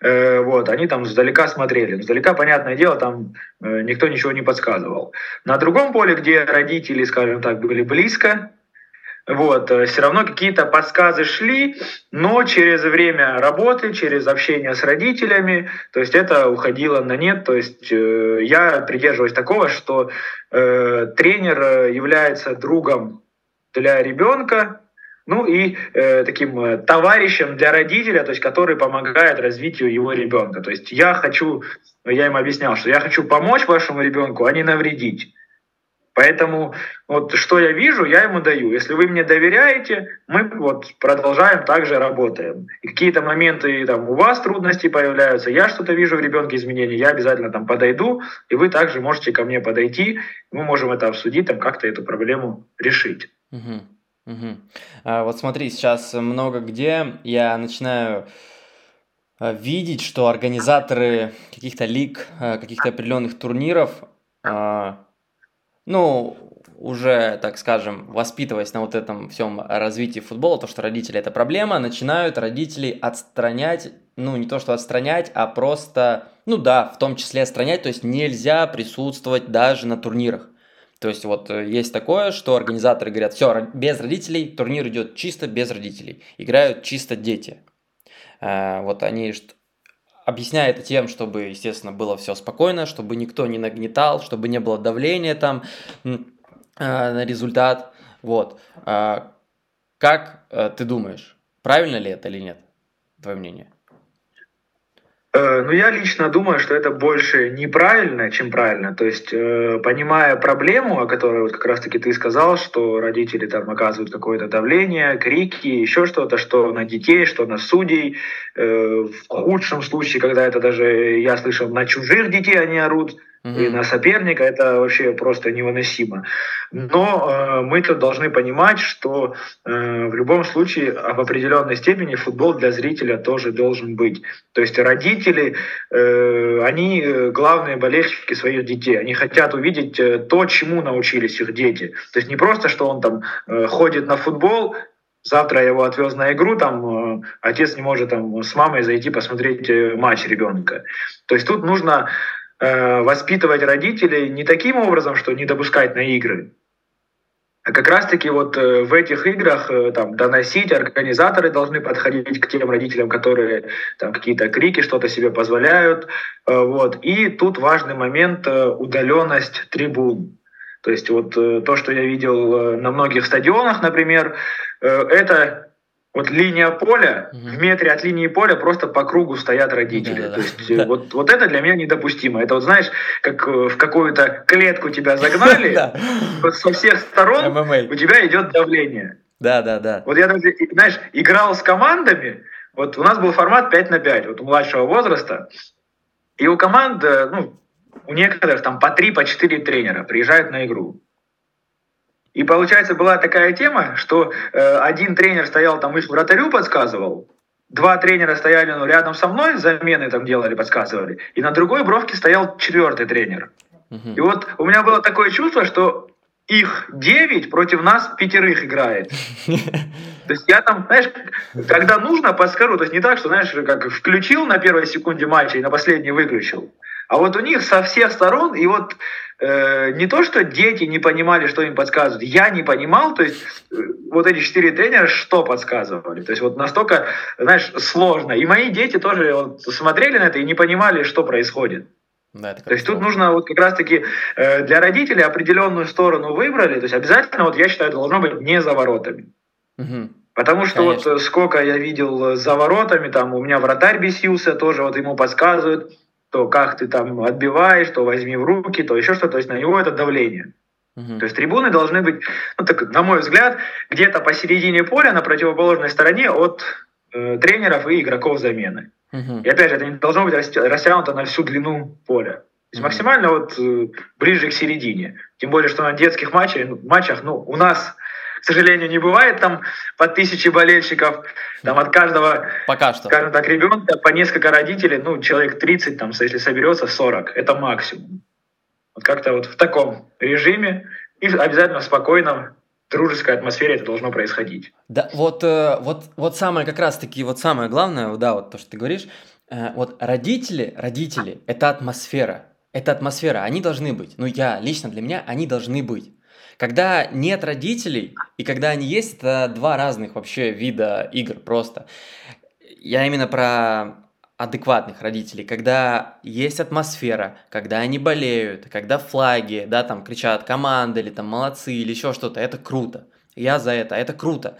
Э, вот, они там сдалека смотрели. Сдалека, понятное дело, там э, никто ничего не подсказывал. На другом поле, где родители, скажем так, были близко, вот, э, все равно какие-то подсказы шли, но через время работы, через общение с родителями, то есть это уходило на нет. То есть э, я придерживаюсь такого, что э, тренер является другом для ребенка, ну и э, таким э, товарищем для родителя, то есть который помогает развитию его ребенка. То есть я хочу, я им объяснял, что я хочу помочь вашему ребенку, а не навредить. Поэтому вот что я вижу, я ему даю. Если вы мне доверяете, мы вот продолжаем также работаем. И какие-то моменты там у вас трудности появляются, я что-то вижу в ребенке изменения, я обязательно там подойду, и вы также можете ко мне подойти, мы можем это обсудить, там как-то эту проблему решить. Угу. Угу. А, вот смотри, сейчас много где я начинаю а, видеть, что организаторы каких-то лиг, а, каких-то определенных турниров а, ну, уже, так скажем, воспитываясь на вот этом всем развитии футбола, то, что родители это проблема, начинают родителей отстранять, ну, не то, что отстранять, а просто, ну да, в том числе отстранять, то есть нельзя присутствовать даже на турнирах. То есть вот э, есть такое, что организаторы говорят, все, без родителей, турнир идет чисто без родителей, играют чисто дети. Э, вот они объясняя это тем, чтобы, естественно, было все спокойно, чтобы никто не нагнетал, чтобы не было давления там э, на результат. Вот. А, как э, ты думаешь, правильно ли это или нет? Твое мнение? Э, ну, я лично думаю, что это больше неправильно, чем правильно. То есть, э, понимая проблему, о которой вот как раз-таки ты сказал, что родители там оказывают какое-то давление, крики, еще что-то, что на детей, что на судей. Э, в худшем случае, когда это даже, я слышал, на чужих детей они орут, угу. и на соперника, это вообще просто невыносимо. Но э, мы тут должны понимать, что э, в любом случае в определенной степени футбол для зрителя тоже должен быть. То есть родители, э, они главные болельщики своих детей, они хотят увидеть э, то, чему научились их дети. То есть не просто, что он там э, ходит на футбол, завтра я его отвез на игру, там э, отец не может там с мамой зайти посмотреть э, матч ребенка. То есть тут нужно Э, воспитывать родителей не таким образом, что не допускать на игры, а как раз-таки вот э, в этих играх э, там доносить, организаторы должны подходить к тем родителям, которые там какие-то крики, что-то себе позволяют. Вот. И тут важный момент удаленность трибун. То есть вот то, что я видел на многих стадионах, например, это вот линия поля, угу. в метре от линии поля просто по кругу стоят родители. Да, да, То есть да. вот, вот это для меня недопустимо. Это вот знаешь, как э, в какую-то клетку тебя загнали, вот со всех сторон у тебя идет давление. Да, да, да. Вот я даже, знаешь, играл с командами, вот у нас был формат 5 на 5, вот у младшего возраста, и у команд, э, ну, у некоторых там по 3, по 4 тренера приезжают на игру. И получается была такая тема, что э, один тренер стоял там их вратарю подсказывал, два тренера стояли ну, рядом со мной, замены там делали, подсказывали, и на другой бровке стоял четвертый тренер. И вот у меня было такое чувство, что их девять против нас пятерых играет. То есть я там, знаешь, когда нужно, подскажу. То есть не так, что, знаешь, как включил на первой секунде матча и на последней выключил. А вот у них со всех сторон, и вот э, не то, что дети не понимали, что им подсказывают, я не понимал, то есть э, вот эти четыре тренера что подсказывали. То есть вот настолько, знаешь, сложно. И мои дети тоже вот смотрели на это и не понимали, что происходит. Да, это то есть тут нужно вот как раз-таки э, для родителей определенную сторону выбрали. То есть обязательно, вот я считаю, это должно быть не за воротами. Угу. Потому что Конечно. вот сколько я видел за воротами, там у меня вратарь бесился, тоже вот ему подсказывают то как ты там отбиваешь, то возьми в руки, то еще что-то, то есть на него это давление. Угу. То есть трибуны должны быть, ну, так, на мой взгляд, где-то посередине поля, на противоположной стороне от э, тренеров и игроков замены. Угу. И опять же, это не должно быть растянуто на всю длину поля. То есть максимально вот э, ближе к середине. Тем более, что на детских матчах, матчах ну, у нас к сожалению, не бывает там по тысяче болельщиков, там от каждого, Пока что. скажем так, ребенка по несколько родителей, ну, человек 30, там, если соберется, 40, это максимум. Вот как-то вот в таком режиме и обязательно в спокойном, дружеской атмосфере это должно происходить. Да, вот, э, вот, вот самое как раз-таки, вот самое главное, да, вот то, что ты говоришь, э, вот родители, родители, это атмосфера, это атмосфера, они должны быть. Ну, я лично для меня, они должны быть. Когда нет родителей и когда они есть, это два разных вообще вида игр просто. Я именно про адекватных родителей, когда есть атмосфера, когда они болеют, когда флаги, да, там кричат команды или там молодцы или еще что-то, это круто. Я за это, это круто.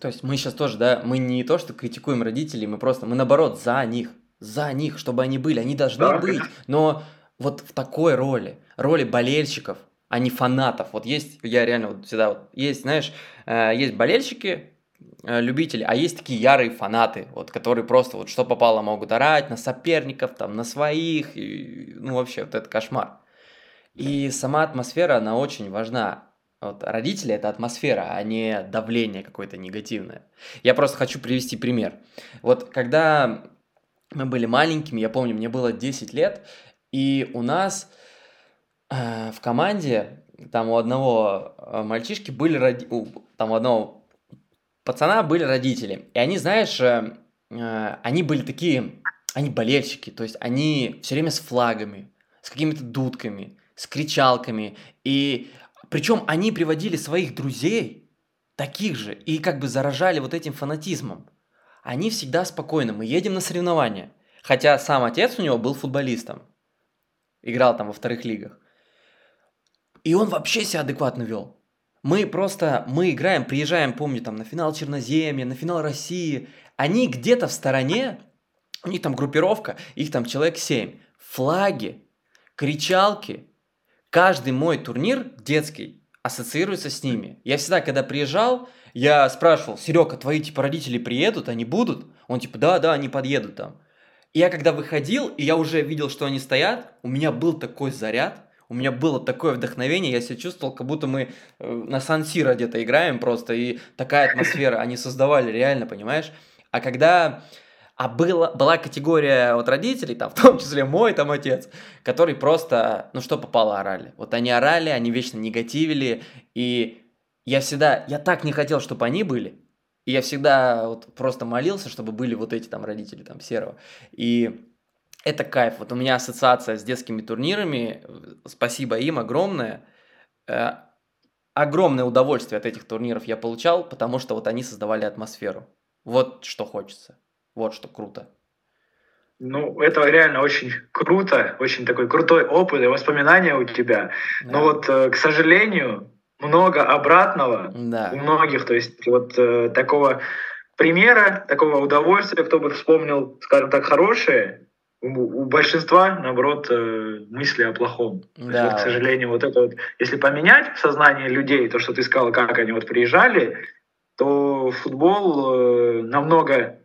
То есть мы сейчас тоже, да, мы не то, что критикуем родителей, мы просто, мы наоборот за них, за них, чтобы они были, они должны да. быть, но вот в такой роли, роли болельщиков, а не фанатов. Вот есть, я реально вот всегда вот, есть, знаешь, э, есть болельщики, э, любители, а есть такие ярые фанаты, вот, которые просто вот что попало могут орать на соперников, там, на своих, и, ну, вообще, вот это кошмар. И сама атмосфера, она очень важна. Вот родители это атмосфера, а не давление какое-то негативное. Я просто хочу привести пример. Вот когда мы были маленькими, я помню, мне было 10 лет, и у нас в команде там у одного э, мальчишки были роди... там у одного пацана были родители. И они, знаешь, э, они были такие, они болельщики, то есть они все время с флагами, с какими-то дудками, с кричалками. И причем они приводили своих друзей, таких же, и как бы заражали вот этим фанатизмом. Они всегда спокойны, мы едем на соревнования. Хотя сам отец у него был футболистом, играл там во вторых лигах. И он вообще себя адекватно вел. Мы просто, мы играем, приезжаем, помню, там, на финал Черноземья, на финал России. Они где-то в стороне, у них там группировка, их там человек 7. Флаги, кричалки. Каждый мой турнир детский ассоциируется с ними. Я всегда, когда приезжал, я спрашивал, Серега, твои типа родители приедут, они будут? Он типа, да, да, они подъедут там. И я когда выходил, и я уже видел, что они стоят, у меня был такой заряд, у меня было такое вдохновение, я себя чувствовал, как будто мы э, на Сан-Сиро где-то играем просто, и такая атмосфера они создавали реально, понимаешь? А когда... А была, была категория вот родителей, там, в том числе мой там отец, который просто, ну что попало, орали. Вот они орали, они вечно негативили, и я всегда, я так не хотел, чтобы они были, и я всегда вот просто молился, чтобы были вот эти там родители там Серого. И это кайф. Вот у меня ассоциация с детскими турнирами. Спасибо им огромное. Э, огромное удовольствие от этих турниров я получал, потому что вот они создавали атмосферу. Вот что хочется. Вот что круто. Ну, это реально очень круто, очень такой крутой опыт и воспоминания у тебя. Да. Но вот, э, к сожалению, много обратного да. у многих. То есть вот э, такого примера, такого удовольствия, кто бы вспомнил, скажем так, хорошее, у, у большинства, наоборот, э, мысли о плохом. Да. вот, к сожалению, вот это вот, если поменять в сознании людей, то, что ты сказал, как они вот приезжали, то футбол э, намного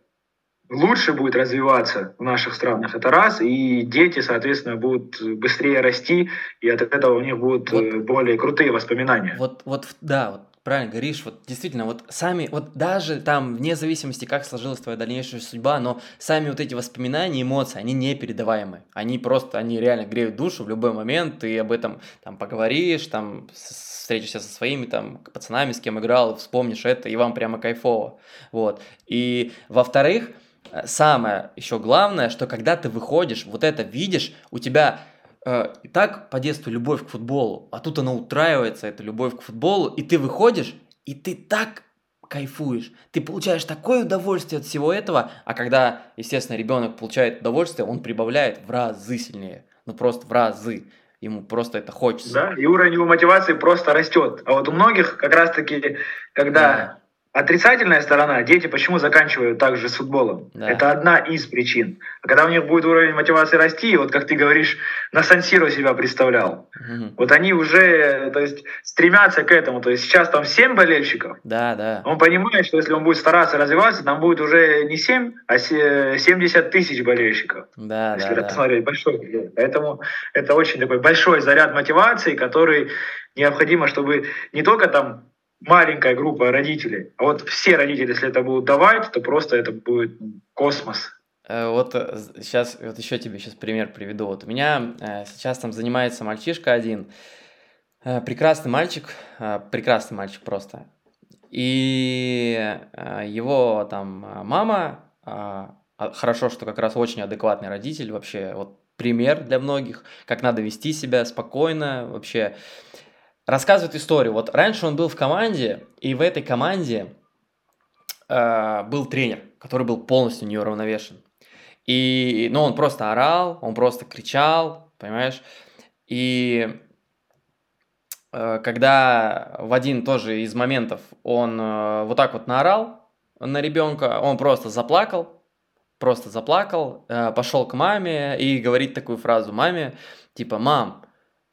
лучше будет развиваться в наших странах, это раз, и дети, соответственно, будут быстрее расти, и от этого у них будут вот, э, более крутые воспоминания. Вот, вот, да, вот правильно говоришь, вот действительно, вот сами, вот даже там, вне зависимости, как сложилась твоя дальнейшая судьба, но сами вот эти воспоминания, эмоции, они непередаваемы. Они просто, они реально греют душу в любой момент, ты об этом там поговоришь, там встретишься со своими там пацанами, с кем играл, вспомнишь это, и вам прямо кайфово. Вот. И во-вторых, э, самое еще главное, что когда ты выходишь, вот это видишь, у тебя и так по детству любовь к футболу, а тут она утраивается, эта любовь к футболу, и ты выходишь, и ты так кайфуешь, ты получаешь такое удовольствие от всего этого, а когда, естественно, ребенок получает удовольствие, он прибавляет в разы сильнее, ну просто в разы, ему просто это хочется. Да, и уровень его мотивации просто растет. А вот у многих как раз-таки, когда да Отрицательная сторона, дети почему заканчивают так же с футболом? Да. Это одна из причин. А когда у них будет уровень мотивации расти, вот как ты говоришь, на Сансиро себя представлял, угу. вот они уже то есть, стремятся к этому. То есть сейчас там 7 болельщиков. Да, да. Он понимает, что если он будет стараться развиваться, там будет уже не 7, а 70 тысяч болельщиков. Да, если да, посмотреть, да. большой. Поэтому это очень такой большой заряд мотивации, который необходимо, чтобы не только там маленькая группа родителей. А вот все родители, если это будут давать, то просто это будет космос. Э, вот сейчас, э, вот еще тебе сейчас пример приведу. Вот у меня э, сейчас там занимается мальчишка один, прекрасный мальчик, прекрасный мальчик просто. И его там мама, а, хорошо, что как раз очень адекватный родитель, вообще вот пример для многих, как надо вести себя спокойно, вообще рассказывает историю. Вот раньше он был в команде, и в этой команде э, был тренер, который был полностью неуравновешен. И, ну, он просто орал, он просто кричал, понимаешь? И э, когда в один тоже из моментов он э, вот так вот наорал на ребенка, он просто заплакал, просто заплакал, э, пошел к маме и говорит такую фразу маме, типа, мам,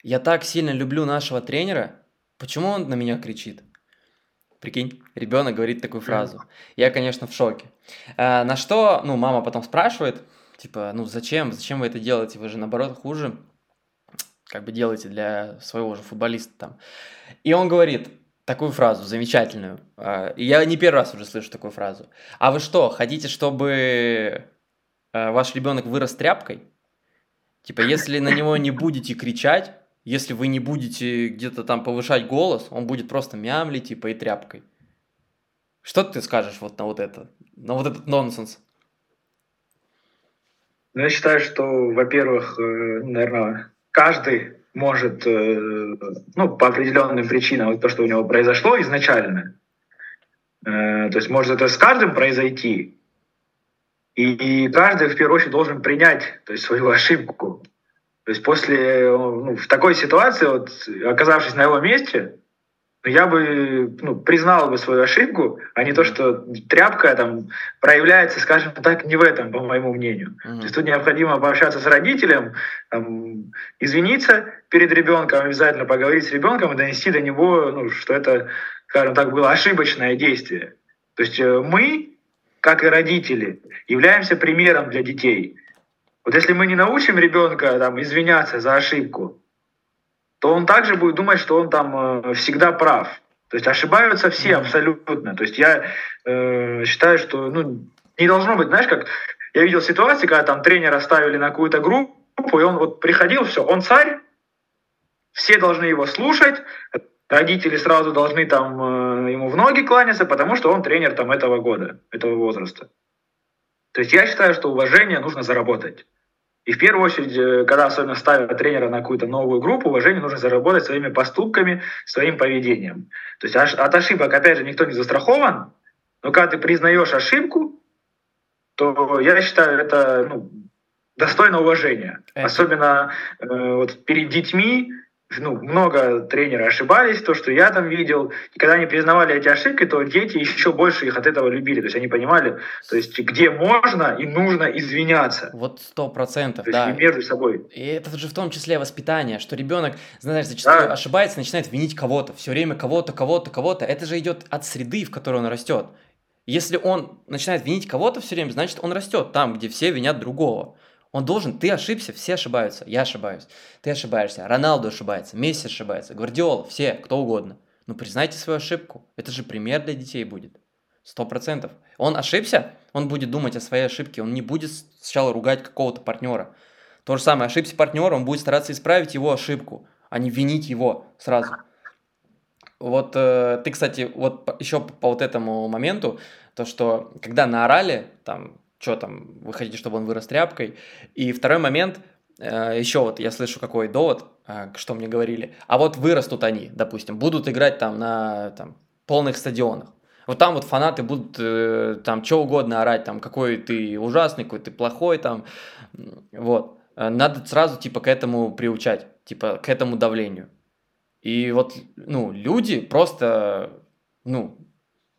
я так сильно люблю нашего тренера, почему он на меня кричит? Прикинь, ребенок говорит такую фразу. Я, конечно, в шоке. А, на что, ну, мама потом спрашивает, типа, ну, зачем, зачем вы это делаете? Вы же, наоборот, хуже как бы делаете для своего же футболиста там. И он говорит такую фразу замечательную. А, я не первый раз уже слышу такую фразу. А вы что, хотите, чтобы а, ваш ребенок вырос тряпкой? Типа, если на него не будете кричать, если вы не будете где-то там повышать голос, он будет просто мямлить типа и тряпкой. Что ты скажешь вот на вот это, на вот этот нонсенс? Ну, я считаю, что, во-первых, э, наверное, каждый может, э, ну, по определенным причинам, вот то, что у него произошло изначально, э, то есть может это с каждым произойти, и каждый в первую очередь должен принять то есть, свою ошибку. То есть после, ну, в такой ситуации, вот, оказавшись на его месте, ну, я бы ну, признал бы свою ошибку, а не то, что тряпка там проявляется, скажем так, не в этом, по моему мнению. Mm-hmm. То есть тут необходимо пообщаться с родителем, там, извиниться перед ребенком, обязательно поговорить с ребенком и донести до него, ну, что это, скажем так, было ошибочное действие. То есть э, мы, как и родители, являемся примером для детей. Вот если мы не научим ребенка там, извиняться за ошибку, то он также будет думать, что он там э, всегда прав. То есть ошибаются все абсолютно. То есть я э, считаю, что ну, не должно быть, знаешь, как я видел ситуации, когда там тренера ставили на какую-то группу, и он вот приходил, все, он царь, все должны его слушать, родители сразу должны там э, ему в ноги кланяться, потому что он тренер там этого года, этого возраста. То есть я считаю, что уважение нужно заработать. И в первую очередь, э, когда особенно ставят тренера на какую-то новую группу, уважение нужно заработать своими поступками, своим поведением. То есть от ошибок, опять же, никто не застрахован, но когда ты признаешь ошибку, то я считаю, это ну, достойно уважения. Это... Особенно э, вот перед детьми, ну, много тренеров ошибались, то, что я там видел. И когда они признавали эти ошибки, то дети еще больше их от этого любили. То есть они понимали, то есть где можно и нужно извиняться. Вот сто процентов, да. между собой. И это же в том числе воспитание, что ребенок, знаешь, зачастую да. ошибается, начинает винить кого-то, все время кого-то, кого-то, кого-то. Это же идет от среды, в которой он растет. Если он начинает винить кого-то все время, значит он растет там, где все винят другого. Он должен, ты ошибся, все ошибаются, я ошибаюсь, ты ошибаешься, Роналду ошибается, Месси ошибается, Гвардиола, все, кто угодно. Ну, признайте свою ошибку. Это же пример для детей будет. Сто процентов. Он ошибся, он будет думать о своей ошибке, он не будет сначала ругать какого-то партнера. То же самое, ошибся партнер, он будет стараться исправить его ошибку, а не винить его сразу. Вот э, ты, кстати, вот еще по, по вот этому моменту, то, что когда наорали, там, что там, вы хотите, чтобы он вырос тряпкой. И второй момент, э, еще вот я слышу какой довод, э, что мне говорили, а вот вырастут они, допустим, будут играть там на там, полных стадионах. Вот там вот фанаты будут э, там что угодно орать, там какой ты ужасный, какой ты плохой, там, вот. Э, надо сразу типа к этому приучать, типа к этому давлению. И вот, ну, люди просто, ну,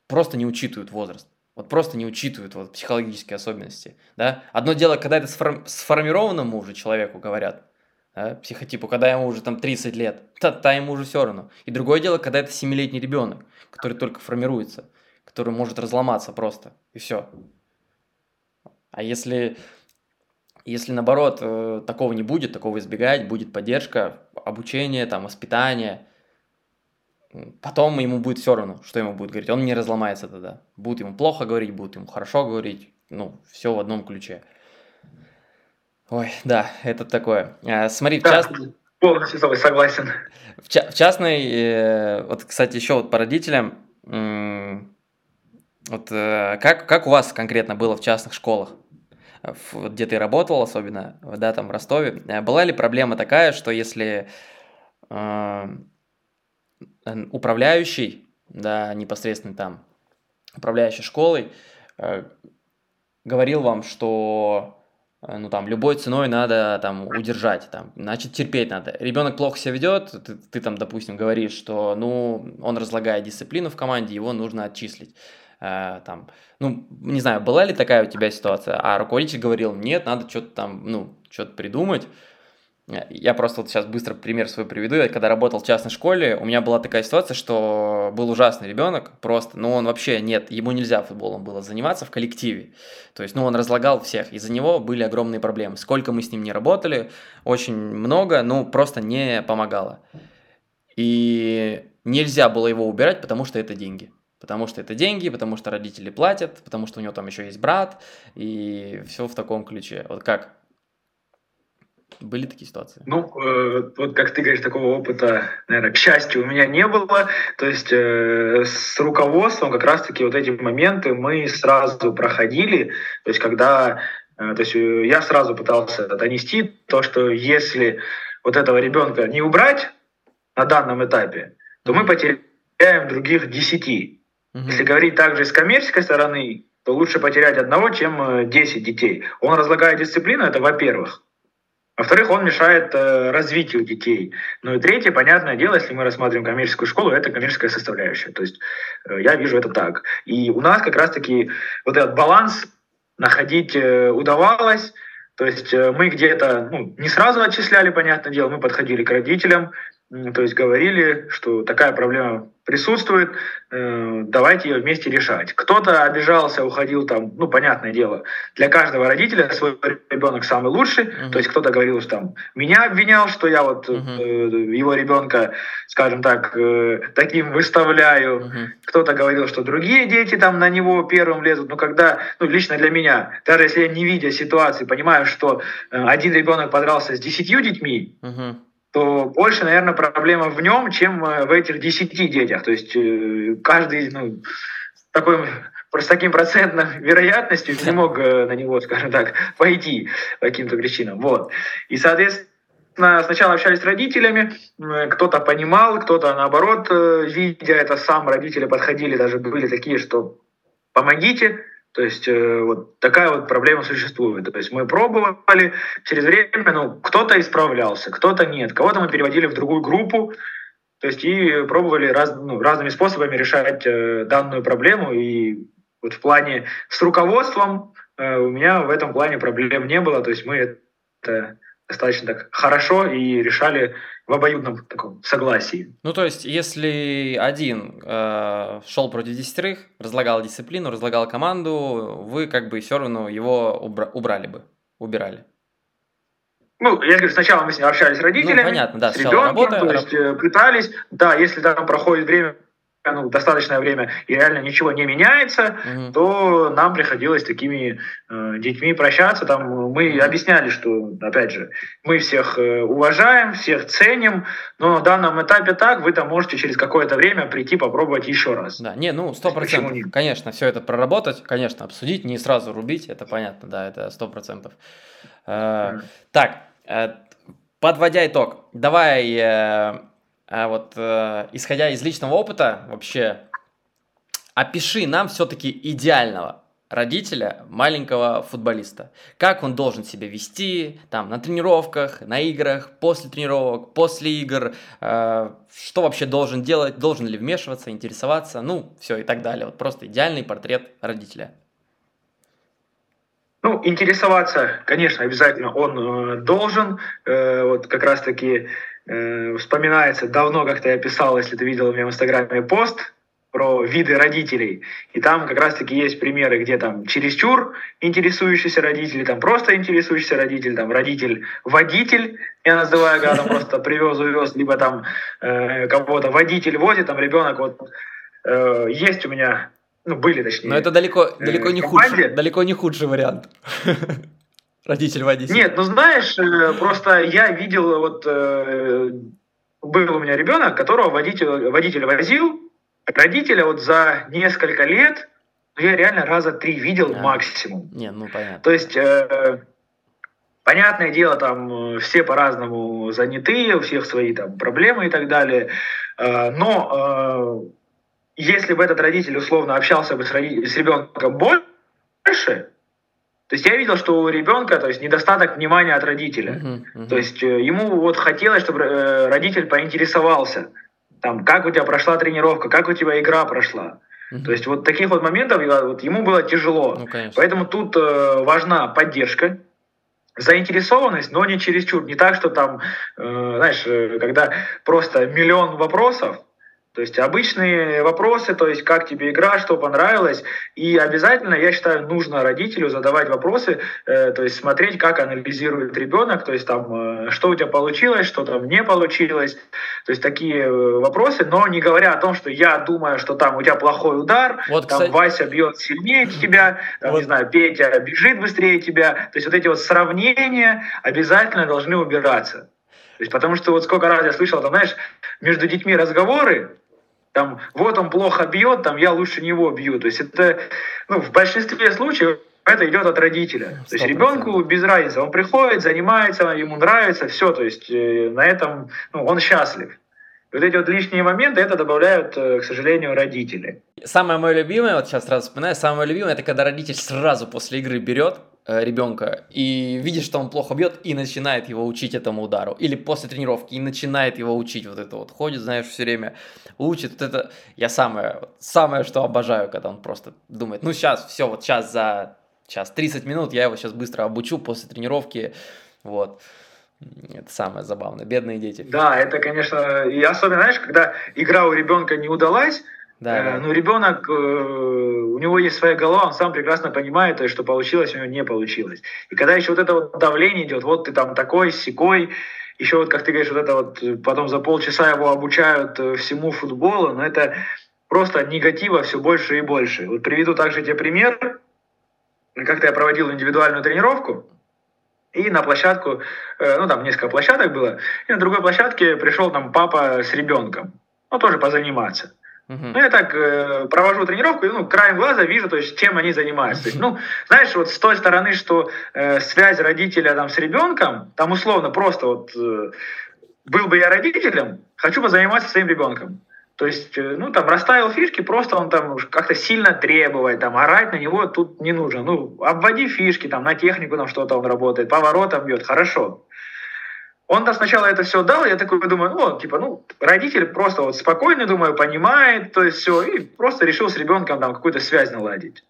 просто не учитывают возраст. Вот просто не учитывают вот, психологические особенности. Да? Одно дело, когда это сформ- сформированному уже человеку говорят, да, психотипу, когда ему уже там 30 лет, то, то ему уже все равно. И другое дело, когда это 7-летний ребенок, который только формируется, который может разломаться просто, и все. А если, если наоборот э, такого не будет, такого избегать, будет поддержка, обучение, там, воспитание, потом ему будет все равно, что ему будет говорить. Он не разломается тогда. Будет ему плохо говорить, будет ему хорошо говорить. Ну, все в одном ключе. Ой, да, это такое. А, смотри, в да, част... полностью с тобой согласен. В, ча- в частной, э, вот, кстати, еще вот по родителям, вот э, как, как у вас конкретно было в частных школах? где ты работал особенно, да, там в Ростове, э, была ли проблема такая, что если э, управляющий, да, непосредственно там, управляющий школой, э, говорил вам, что э, ну там любой ценой надо там удержать, там, значит терпеть надо. Ребенок плохо себя ведет, ты, ты там, допустим, говоришь, что ну он разлагает дисциплину в команде, его нужно отчислить. Э, там, ну, не знаю, была ли такая у тебя ситуация, а руководитель говорил, нет, надо что-то там, ну, что-то придумать, я просто вот сейчас быстро пример свой приведу. Я когда работал в частной школе, у меня была такая ситуация, что был ужасный ребенок просто, но он вообще нет, ему нельзя футболом было заниматься в коллективе. То есть, ну, он разлагал всех, из-за него были огромные проблемы. Сколько мы с ним не работали, очень много, ну, просто не помогало. И нельзя было его убирать, потому что это деньги. Потому что это деньги, потому что родители платят, потому что у него там еще есть брат, и все в таком ключе. Вот как были такие ситуации? Ну, э, вот как ты говоришь, такого опыта, наверное, к счастью, у меня не было. То есть э, с руководством как раз-таки вот эти моменты мы сразу проходили. То есть когда... Э, то есть э, я сразу пытался донести то, что если вот этого ребенка не убрать на данном этапе, то мы потеряем других десяти. Угу. Если говорить также с коммерческой стороны, то лучше потерять одного, чем 10 э, детей. Он разлагает дисциплину, это во-первых. Во-вторых, он мешает э, развитию детей. Ну и третье, понятное дело, если мы рассматриваем коммерческую школу, это коммерческая составляющая. То есть э, я вижу это так. И у нас как раз-таки вот этот баланс находить э, удавалось. То есть э, мы где-то ну, не сразу отчисляли, понятное дело, мы подходили к родителям, то есть говорили, что такая проблема присутствует, э, давайте ее вместе решать. Кто-то обижался, уходил там, ну, понятное дело, для каждого родителя свой ребенок самый лучший, uh-huh. то есть кто-то говорил, что там, меня обвинял, что я вот uh-huh. э, его ребенка, скажем так, э, таким выставляю, uh-huh. кто-то говорил, что другие дети там на него первым лезут, но когда, ну, лично для меня, даже если я не видя ситуации, понимаю, что э, один ребенок подрался с десятью детьми, uh-huh то больше, наверное, проблема в нем, чем э, в этих десяти детях. То есть э, каждый ну, такой с таким процентным вероятностью не мог э, на него, скажем так, пойти по каким-то причинам. Вот. И, соответственно, сначала общались с родителями, кто-то понимал, кто-то наоборот, видя это сам, родители подходили, даже были такие, что помогите, то есть э, вот такая вот проблема существует. То есть мы пробовали через время, ну, кто-то исправлялся, кто-то нет, кого-то мы переводили в другую группу, то есть и пробовали раз, ну, разными способами решать э, данную проблему. И вот в плане с руководством э, у меня в этом плане проблем не было. То есть мы это достаточно так хорошо и решали в обоюдном таком согласии. Ну, то есть, если один э, шел против десятерых, разлагал дисциплину, разлагал команду, вы как бы все равно его убра- убрали бы, убирали. ну, я говорю, сначала мы с ним общались с родителями, ну, понятно, да, с ребенком, работа, то есть раб... пытались, да, если там проходит время, ну, достаточное время и реально ничего не меняется, угу. то нам приходилось такими э, детьми прощаться. Там мы угу. объясняли, что, опять же, мы всех э, уважаем, всех ценим, но на данном этапе так, вы там можете через какое-то время прийти попробовать еще раз. Да, не, ну, сто процентов, конечно, все это проработать, конечно, обсудить, не сразу рубить, это понятно, да, это сто процентов. Э, так, э, подводя итог, давай э, а вот э, исходя из личного опыта, вообще, опиши нам все-таки идеального родителя маленького футболиста. Как он должен себя вести там на тренировках, на играх, после тренировок, после игр, э, что вообще должен делать, должен ли вмешиваться, интересоваться, ну, все и так далее. Вот просто идеальный портрет родителя. Ну, интересоваться, конечно, обязательно он э, должен. Э, вот как раз-таки э, вспоминается, давно как-то я писал, если ты видел у меня в Инстаграме пост про виды родителей. И там как раз-таки есть примеры, где там чересчур интересующийся родитель, там просто интересующийся родитель, там родитель-водитель, я называю, когда там просто привез, увез, либо там э, кого-то водитель возит, там ребенок вот э, есть у меня, ну были точнее. Но это далеко, далеко, не, худший, далеко не худший вариант. Родитель водитель. Нет, ну знаешь, э, просто я видел, вот э, был у меня ребенок, которого водитель, водитель возил, родителя вот за несколько лет, ну, я реально раза три видел а, максимум. Не, ну понятно. То есть, э, понятное дело, там все по-разному заняты, у всех свои там проблемы и так далее, э, но э, если бы этот родитель условно общался бы с, роди- с ребенком больше, то есть я видел, что у ребенка, то есть недостаток внимания от родителя. Uh-huh, uh-huh. То есть э, ему вот хотелось, чтобы э, родитель поинтересовался, там, как у тебя прошла тренировка, как у тебя игра прошла. Uh-huh. То есть вот таких вот моментов вот, ему было тяжело. Ну, Поэтому тут э, важна поддержка, заинтересованность, но не чересчур. Не так, что там, э, знаешь, э, когда просто миллион вопросов, то есть обычные вопросы, то есть как тебе игра, что понравилось. И обязательно, я считаю, нужно родителю задавать вопросы, э, то есть смотреть, как анализирует ребенок, то есть там, э, что у тебя получилось, что там не получилось. То есть такие э, вопросы, но не говоря о том, что я думаю, что там у тебя плохой удар, вот, там кстати... Вася бьет сильнее тебя, там, вот. не знаю, Петя бежит быстрее тебя. То есть вот эти вот сравнения обязательно должны убираться. То есть, потому что вот сколько раз я слышал, там, знаешь, между детьми разговоры, там, вот он плохо бьет, там, я лучше него бью. То есть это, ну, в большинстве случаев это идет от родителя. 100%. То есть ребенку без разницы, он приходит, занимается, ему нравится, все, то есть э, на этом ну, он счастлив. И вот эти вот лишние моменты, это добавляют, э, к сожалению, родители. Самое мое любимое, вот сейчас сразу вспоминаю, самое мое любимое, это когда родитель сразу после игры берет э, ребенка и видит, что он плохо бьет, и начинает его учить этому удару. Или после тренировки и начинает его учить. Вот это вот ходит, знаешь, все время учит. Вот это я самое, самое, что обожаю, когда он просто думает, ну сейчас, все, вот сейчас за час 30 минут я его сейчас быстро обучу после тренировки. Вот. Это самое забавное. Бедные дети. Да, это, конечно, и особенно, знаешь, когда игра у ребенка не удалась, да, э. Ну, ребенок, э, у него есть своя голова, он сам прекрасно понимает, есть, что получилось, у него не получилось. И когда еще вот это вот давление идет, вот ты там такой, секой, еще вот, как ты говоришь, вот это вот, потом за полчаса его обучают э, всему футболу, но это просто негатива все больше и больше. Вот приведу также тебе пример. Как-то я проводил индивидуальную тренировку, и на площадку, э, ну там несколько площадок было, и на другой площадке пришел там папа с ребенком, ну тоже позаниматься. Ну, я так э, провожу тренировку, и ну, краем глаза вижу, то есть, чем они занимаются. Есть, ну, знаешь, вот с той стороны, что э, связь родителя там с ребенком, там условно просто вот э, был бы я родителем, хочу позаниматься своим ребенком. То есть, э, ну, там, расставил фишки, просто он там как-то сильно требовать, там, орать на него тут не нужно. Ну, обводи фишки, там, на технику там что-то он работает, поворотом бьет, хорошо. Он там сначала это все дал, я такой думаю, ну, типа, ну, родитель просто вот спокойно, думаю, понимает, то есть все, и просто решил с ребенком там какую-то связь наладить.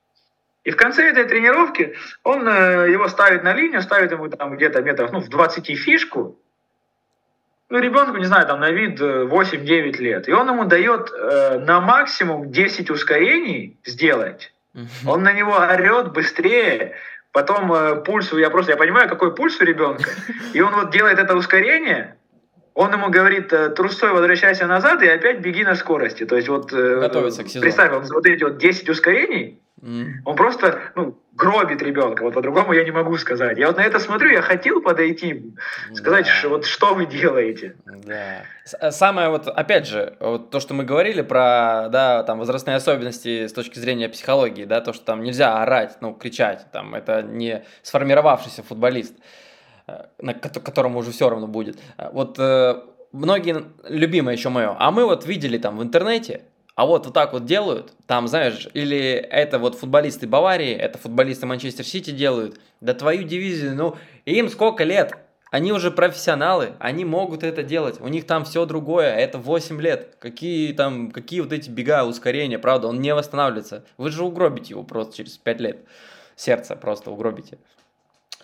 И в конце этой тренировки он э, его ставит на линию, ставит ему там где-то метров, ну, в 20 фишку, ну, ребенку, не знаю, там на вид 8-9 э, лет, и он ему дает э, на максимум 10 ускорений сделать. Он на него орет быстрее, потом э, пульс, я просто, я понимаю, какой пульс у ребенка, и он вот делает это ускорение, он ему говорит, э, трусой возвращайся назад и опять беги на скорости. То есть вот э, Готовится к сезону. представь, он вот эти вот 10 ускорений, mm. он просто ну, гробит ребенка. Вот по-другому я не могу сказать. Я вот на это смотрю, я хотел подойти, сказать, да. что вот что вы делаете. Да. Э, самое вот, опять же, вот то, что мы говорили про, да, там возрастные особенности с точки зрения психологии, да, то, что там нельзя орать, ну, кричать, там, это не сформировавшийся футболист. Э, на которому уже все равно будет. Э, вот э, многие, любимое еще мое, а мы вот видели там в интернете, а вот вот так вот делают, там, знаешь, или это вот футболисты Баварии, это футболисты Манчестер Сити делают, да твою дивизию, ну, им сколько лет? Они уже профессионалы, они могут это делать, у них там все другое, это 8 лет. Какие там, какие вот эти бега, ускорения, правда, он не восстанавливается. Вы же угробите его просто через 5 лет. Сердце просто угробите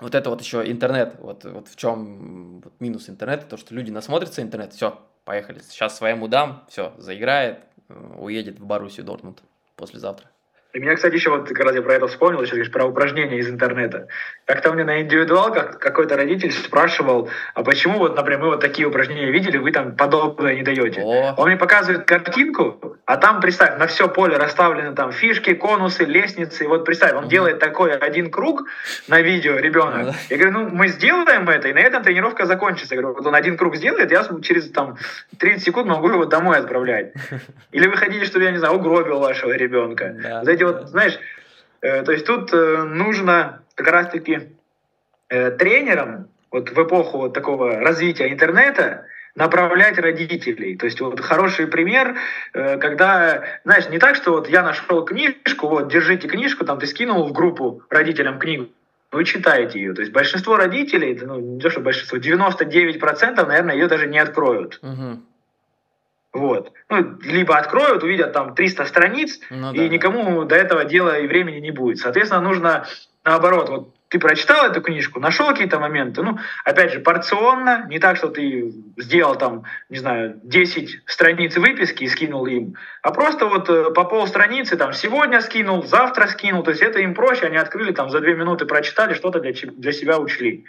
вот это вот еще интернет, вот, вот в чем вот минус интернета, то, что люди насмотрятся интернет, все, поехали, сейчас своему дам, все, заиграет, э, уедет в Боруссию Дортмунд послезавтра. И меня, кстати, еще вот, когда я про это вспомнил, сейчас говоришь про упражнения из интернета. Как-то мне на индивидуалках какой-то родитель спрашивал, а почему вот, например, мы вот такие упражнения видели, вы там подобное не даете. О. Он мне показывает картинку, а там, представь, на все поле расставлены там фишки, конусы, лестницы. И вот представь, он mm делает такой один круг на видео, ребенок. Я говорю, ну мы сделаем это, и на этом тренировка закончится. Я говорю, вот он один круг сделает, я через там 30 секунд могу его домой отправлять. Или вы хотите, чтобы я, не знаю, угробил вашего ребенка. Да вот, знаешь, э, то есть тут э, нужно как раз-таки э, тренерам вот в эпоху вот такого развития интернета направлять родителей. То есть вот хороший пример, когда, знаешь, не так, что вот я нашел книжку, вот держите книжку, там ты скинул в группу родителям книгу, вы читаете ее. То есть большинство родителей, ну не то, что большинство, 99% наверное ее даже не откроют. Угу. Вот. Ну, либо откроют, увидят там 300 страниц, ну, и да, никому да. до этого дела и времени не будет. Соответственно, нужно наоборот, вот ты прочитал эту книжку, нашел какие-то моменты, ну, опять же, порционно, не так, что ты сделал там, не знаю, 10 страниц выписки и скинул им, а просто вот э, по пол страницы там сегодня скинул, завтра скинул, то есть это им проще, они открыли там за две минуты, прочитали, что-то для, для себя учли.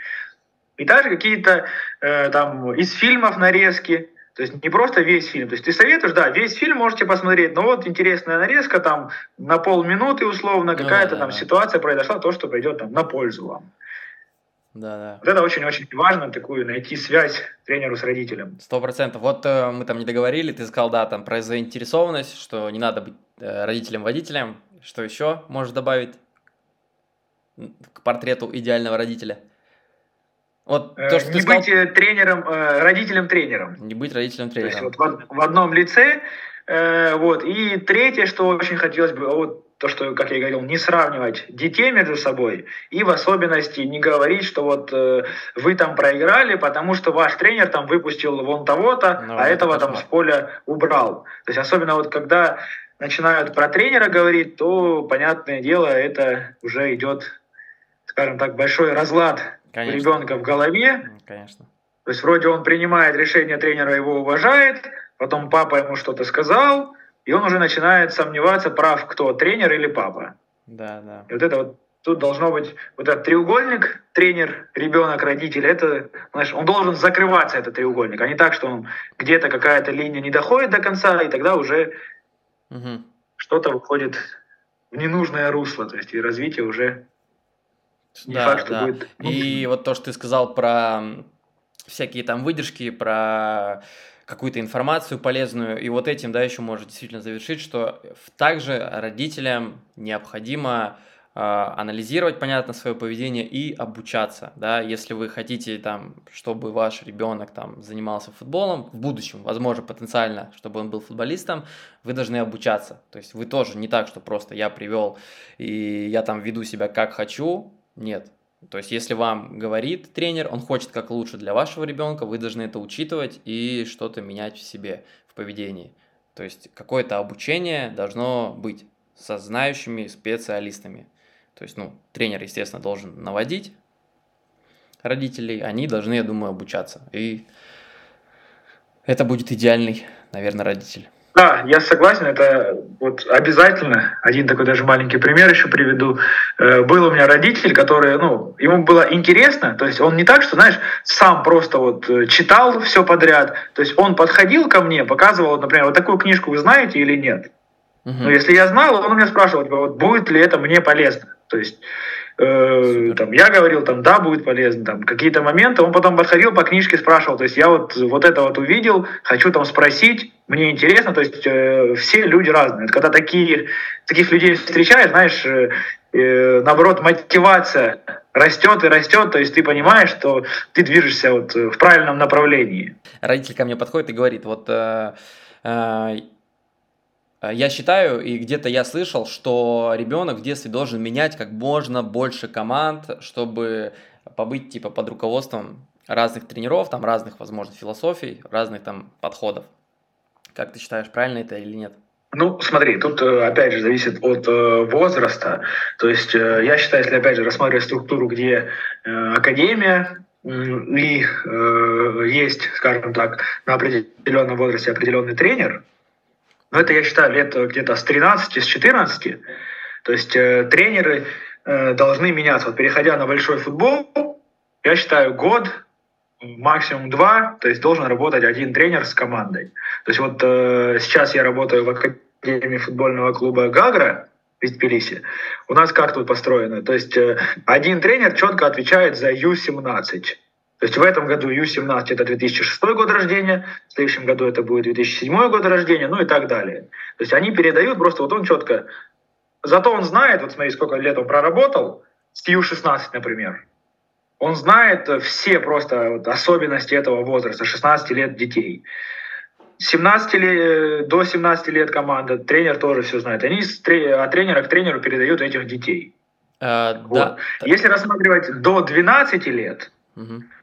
И также какие-то э, там из фильмов нарезки, то есть не просто весь фильм. То есть ты советуешь, да, весь фильм можете посмотреть, но вот интересная нарезка там на полминуты условно, ну какая-то да, там да. ситуация произошла, то, что пойдет там на пользу вам. Да, да. Вот это очень-очень важно, такую найти связь тренеру с родителем. Сто процентов. Вот э, мы там не договорили, ты сказал, да, там про заинтересованность, что не надо быть э, родителем-водителем. Что еще можешь добавить к портрету идеального родителя? Вот то, э, что не сказал... быть э, тренером, э, родителем-тренером. Не быть родителем-тренером. То есть вот в, в одном лице. Вот. И третье, что очень хотелось бы, вот то, что, как я и говорил, не сравнивать детей между собой и в особенности не говорить, что вот э, вы там проиграли, потому что ваш тренер там выпустил вон того-то, ну, а этого кошмар. там с поля убрал. То есть особенно вот когда начинают про тренера говорить, то, понятное дело, это уже идет, скажем так, большой разлад Конечно. у ребенка в голове. Конечно. То есть вроде он принимает решение, тренера его уважает, потом папа ему что-то сказал, и он уже начинает сомневаться, прав кто, тренер или папа. Да, да. И вот это вот тут должно быть вот этот треугольник, тренер, ребенок, родитель, это, знаешь, он должен закрываться, этот треугольник, а не так, что он где-то какая-то линия не доходит до конца, и тогда уже угу. что-то выходит в ненужное русло, то есть и развитие уже не да, факт, да. будет. И вот то, что ты сказал про всякие там выдержки, про какую-то информацию полезную, и вот этим, да, еще может действительно завершить, что также родителям необходимо э, анализировать, понятно, свое поведение и обучаться, да, если вы хотите там, чтобы ваш ребенок там занимался футболом в будущем, возможно, потенциально, чтобы он был футболистом, вы должны обучаться, то есть вы тоже не так, что просто я привел и я там веду себя как хочу, нет. То есть, если вам говорит тренер, он хочет как лучше для вашего ребенка, вы должны это учитывать и что-то менять в себе, в поведении. То есть, какое-то обучение должно быть со знающими специалистами. То есть, ну, тренер, естественно, должен наводить родителей, они должны, я думаю, обучаться. И это будет идеальный, наверное, родитель. Да, я согласен, это вот обязательно. Один такой даже маленький пример еще приведу. Э, был у меня родитель, который, ну, ему было интересно, то есть он не так, что, знаешь, сам просто вот э, читал все подряд, то есть он подходил ко мне, показывал, например, вот такую книжку вы знаете или нет. Угу. Ну, если я знал, он у меня спрашивал, типа, вот будет ли это мне полезно. То есть Э, там, я говорил, там, да, будет полезно, там, какие-то моменты, он потом подходил по книжке, спрашивал, то есть я вот, вот это вот увидел, хочу там спросить, мне интересно, то есть э, все люди разные. Когда такие, таких людей встречаешь, знаешь, э, э, наоборот, мотивация растет и растет, то есть ты понимаешь, что ты движешься вот в правильном направлении. Родитель ко мне подходит и говорит, вот э, э, Э, я считаю, и где-то я слышал, что ребенок в детстве должен менять как можно больше команд, чтобы побыть типа под руководством разных тренеров, там разных, возможно, философий, разных там подходов. Как ты считаешь, правильно это или нет? Ну, смотри, тут э, опять же зависит от э, возраста. То есть я считаю, если опять же рассматривать структуру, где академия и есть, скажем так, на определенном возрасте определенный тренер, но это, я считаю, лет где-то с 13, с 14. То есть э, тренеры э, должны меняться. Вот переходя на большой футбол, я считаю, год, максимум два, то есть должен работать один тренер с командой. То есть вот э, сейчас я работаю в Академии футбольного клуба «Гагра», в Тбилиси. У нас как тут? То есть э, один тренер четко отвечает за Ю-17. То есть в этом году Ю-17 это 2006 год рождения, в следующем году это будет 2007 год рождения, ну и так далее. То есть они передают просто, вот он четко, зато он знает, вот смотри, сколько лет он проработал, с Ю-16, например. Он знает все просто вот особенности этого возраста, 16 лет детей. 17 лет, до 17 лет команда, тренер тоже все знает. Они от тренера к тренеру передают этих детей. Uh, вот. да. Если рассматривать до 12 лет,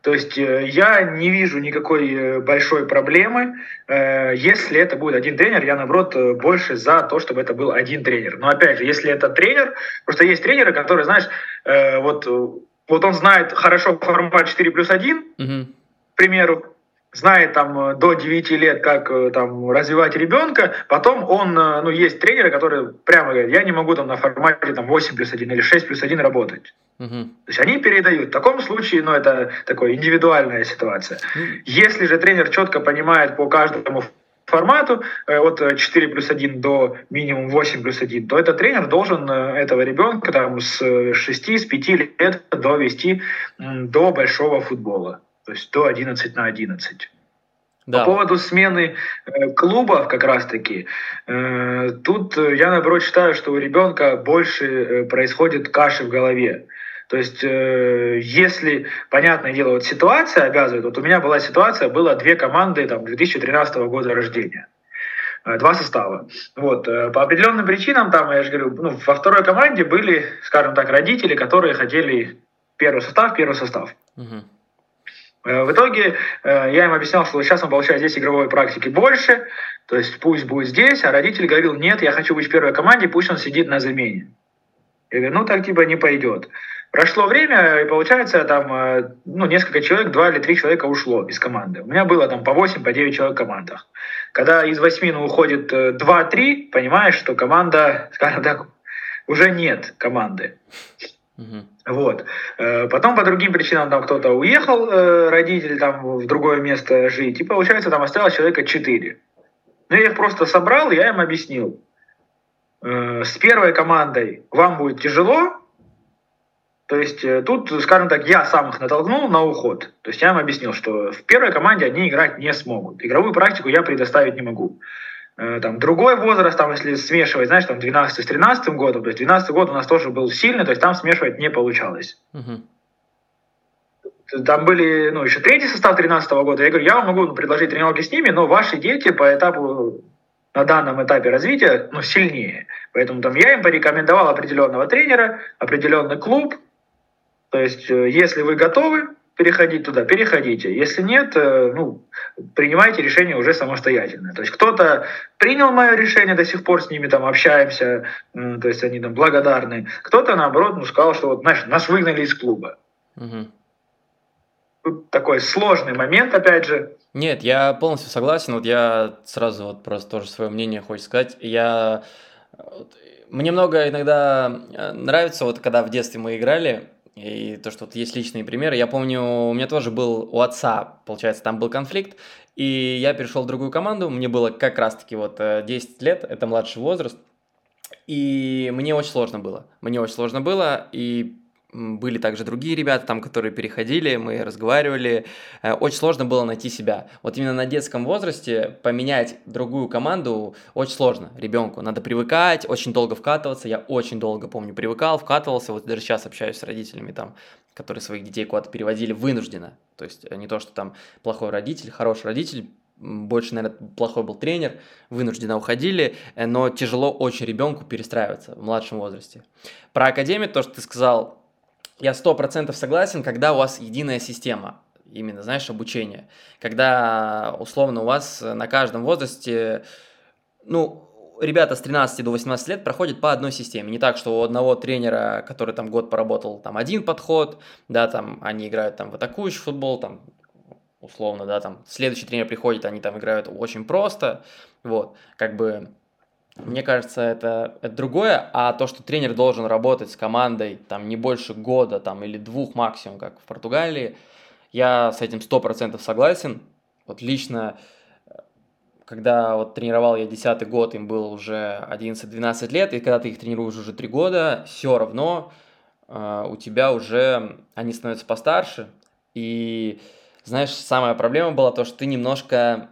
то есть э, я не вижу никакой э, большой проблемы, э, если это будет один тренер, я наоборот больше за то, чтобы это был один тренер. Но опять же, если это тренер, просто есть тренеры, которые, знаешь, вот, вот он знает хорошо формат 4 плюс 1, угу. к примеру, знает там э, до 9 лет, как э, там развивать ребенка, потом он, э, ну, есть тренеры, которые прямо говорят, я не могу там на формате там 8 плюс 1 или 6 плюс 1 работать. Угу. То есть они передают. В таком случае, ну, это такая индивидуальная ситуация. Если же тренер четко понимает по каждому формату от 4 плюс 1 до минимум 8 плюс 1, то этот тренер должен этого ребенка там, с 6, с 5 лет довести до большого футбола то есть до 11 на 11. Да. По поводу смены э, клубов как раз-таки, э, тут я наоборот считаю, что у ребенка больше э, происходит каши в голове. То есть, э, если, понятное дело, вот ситуация обязывает, вот у меня была ситуация, было две команды там, 2013 года рождения два состава. Вот. По определенным причинам, там, я же говорю, ну, во второй команде были, скажем так, родители, которые хотели первый состав, первый состав. Угу. Э, в итоге э, я им объяснял, что сейчас он получает здесь игровой практики больше, то есть пусть будет здесь, а родитель говорил, нет, я хочу быть в первой команде, пусть он сидит на замене. Я говорю, ну так типа не пойдет. Прошло время, и получается, там, э, ну, несколько человек, два или три человека ушло из команды. У меня было там по 8, по 9 человек в командах. Когда из 8 ну, уходит 2-3, понимаешь, что команда, скажем так, уже нет команды. Угу. Вот. Э, потом по другим причинам там кто-то уехал, э, родитель там в другое место жить, и получается там осталось человека четыре. Ну, я их просто собрал, я им объяснил. Э, с первой командой вам будет тяжело, то есть тут, скажем так, я сам их натолкнул на уход. То есть я им объяснил, что в первой команде они играть не смогут. Игровую практику я предоставить не могу. Э, там, другой возраст, там, если смешивать, знаешь, там 12 с 13 годом, то есть 12 год у нас тоже был сильный, то есть там смешивать не получалось. Uh-huh. Там были, ну, еще третий состав 13 года. Я говорю, я вам могу предложить тренировки с ними, но ваши дети по этапу, на данном этапе развития, ну, сильнее. Поэтому там я им порекомендовал определенного тренера, определенный клуб. То есть, э, если вы готовы, переходить туда, переходите. Если нет, э, ну, принимайте решение уже самостоятельно. То есть кто-то принял мое решение, до сих пор с ними там общаемся, то есть они там благодарны. Кто-то, наоборот, ну, сказал, что вот, знаешь, нас выгнали из клуба. Угу. тут такой сложный момент, опять же. Нет, я полностью согласен. Вот я сразу вот просто тоже свое мнение хочу сказать. Я мне много иногда э, нравится, вот когда в детстве мы играли, и то, что вот есть личные примеры. Я помню, у меня тоже был у отца, получается, там был конфликт, и я перешел в другую команду, мне было как раз-таки вот 10 э, лет, это младший возраст, и мне очень сложно было. Мне очень сложно было, и были также другие ребята там, которые переходили, мы разговаривали. Э, очень сложно было найти себя. Вот именно на детском возрасте поменять другую команду очень сложно ребенку. Надо привыкать, очень долго вкатываться. Я очень долго, помню, привыкал, вкатывался. Вот даже сейчас общаюсь с родителями там, которые своих детей куда-то переводили вынужденно. То есть э, не то, что там плохой родитель, хороший родитель, больше, наверное, плохой был тренер, вынужденно уходили, э, но тяжело очень ребенку перестраиваться в младшем возрасте. Про академию, то, что ты сказал, я сто процентов согласен, когда у вас единая система, именно, знаешь, обучение. Когда, условно, у вас на каждом возрасте, ну, ребята с 13 до 18 лет проходят по одной системе. Не так, что у одного тренера, который там год поработал, там один подход, да, там они играют там в атакующий футбол, там условно, да, там следующий тренер приходит, они там играют очень просто, вот, как бы мне кажется, это, это другое, а то, что тренер должен работать с командой там не больше года там, или двух максимум, как в Португалии, я с этим сто процентов согласен. Вот лично, когда вот тренировал я десятый год, им было уже 11-12 лет, и когда ты их тренируешь уже три года, все равно э, у тебя уже они становятся постарше. И знаешь, самая проблема была то, что ты немножко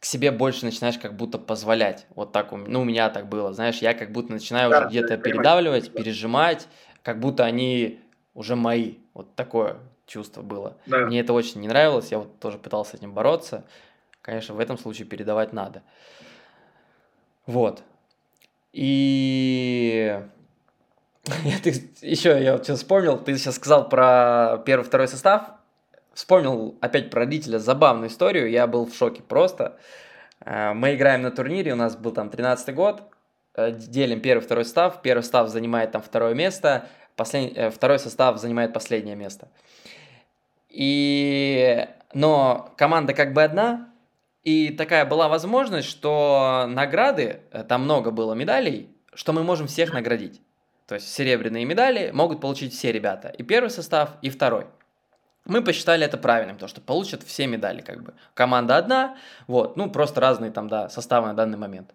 к себе больше начинаешь как будто позволять. Вот так, ну, у меня так было, знаешь, я как будто начинаю да, уже где-то передавливать, пережимать, как будто они уже мои. Вот такое чувство было. Да. Мне это очень не нравилось, я вот тоже пытался с этим бороться. Конечно, в этом случае передавать надо. Вот. И еще я вот сейчас вспомнил, ты сейчас сказал про первый-второй состав вспомнил опять про родителя забавную историю, я был в шоке просто. Э, мы играем на турнире, у нас был там 13 год, э, делим первый, второй состав, первый состав занимает там второе место, послед... Э, второй состав занимает последнее место. И... Но команда как бы одна, и такая была возможность, что награды, там много было медалей, что мы можем всех наградить. То есть серебряные медали могут получить все ребята, и первый состав, и второй – мы посчитали это правильным, потому что получат все медали, как бы. Команда одна, вот, ну, просто разные там, да, составы на данный момент.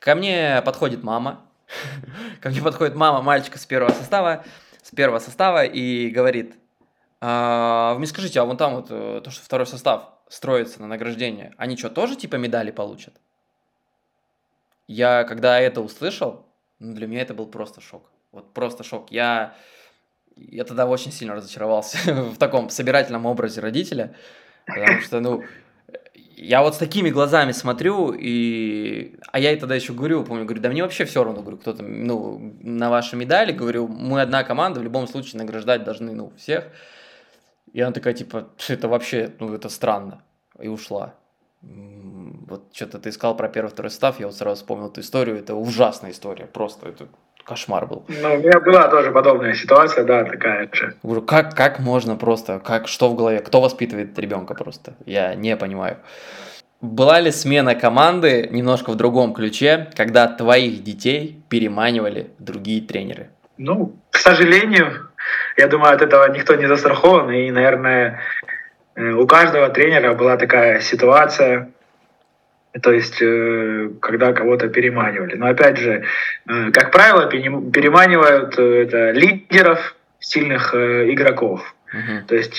Ко мне подходит мама, ко мне подходит мама мальчика с первого состава, с первого состава и говорит, а, вы мне скажите, а вон там вот э, то, что второй состав строится на награждение, они что, тоже типа медали получат? Я, когда это услышал, ну, для меня это был просто шок. Вот просто шок. Я я тогда очень сильно разочаровался в таком собирательном образе родителя, потому что, ну, я вот с такими глазами смотрю, и... а я ей тогда еще говорю, помню, говорю, да мне вообще все равно, говорю, кто там, ну, на вашей медали, говорю, мы одна команда, в любом случае награждать должны, ну, всех. И она такая, типа, это вообще, ну, это странно. И ушла. Вот что-то ты искал про первый, второй состав, я вот сразу вспомнил эту историю, это ужасная история, просто это кошмар был. Ну, у меня была тоже подобная ситуация, да, такая же. Как, как можно просто, как, что в голове, кто воспитывает ребенка просто, я не понимаю. Была ли смена команды немножко в другом ключе, когда твоих детей переманивали другие тренеры? Ну, к сожалению, я думаю, от этого никто не застрахован, и, наверное, э, у каждого тренера была такая ситуация, то есть, э, когда кого-то переманивали. Но опять же, э, как правило, переманивают э, это лидеров, сильных игроков. Uh-huh. То есть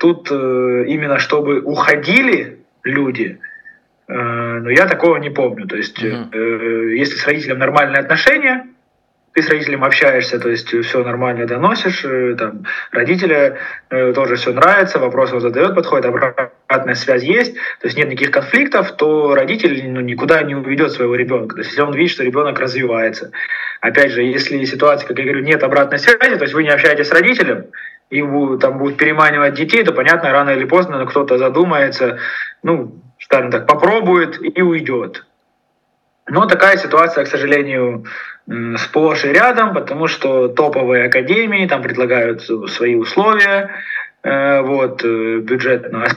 тут именно чтобы уходили люди, но я такого не помню. То есть, uh-huh. если с родителем нормальные отношения, ты с родителем общаешься, то есть все нормально доносишь, э, там, родителя э, тоже все нравится, вопрос он задает, подходит, обратная связь есть, то есть нет никаких конфликтов, то родитель ну, никуда не уведет своего ребенка. То есть если он видит, что ребенок развивается. Опять же, если ситуация, как я говорю, нет обратной связи, то есть вы не общаетесь с родителем, и там будут переманивать детей, то понятно, рано или поздно кто-то задумается, ну, скажем так, попробует и уйдет. Но такая ситуация, к сожалению, сплошь и рядом, потому что топовые академии там предлагают свои условия, э, вот, э, бюджетная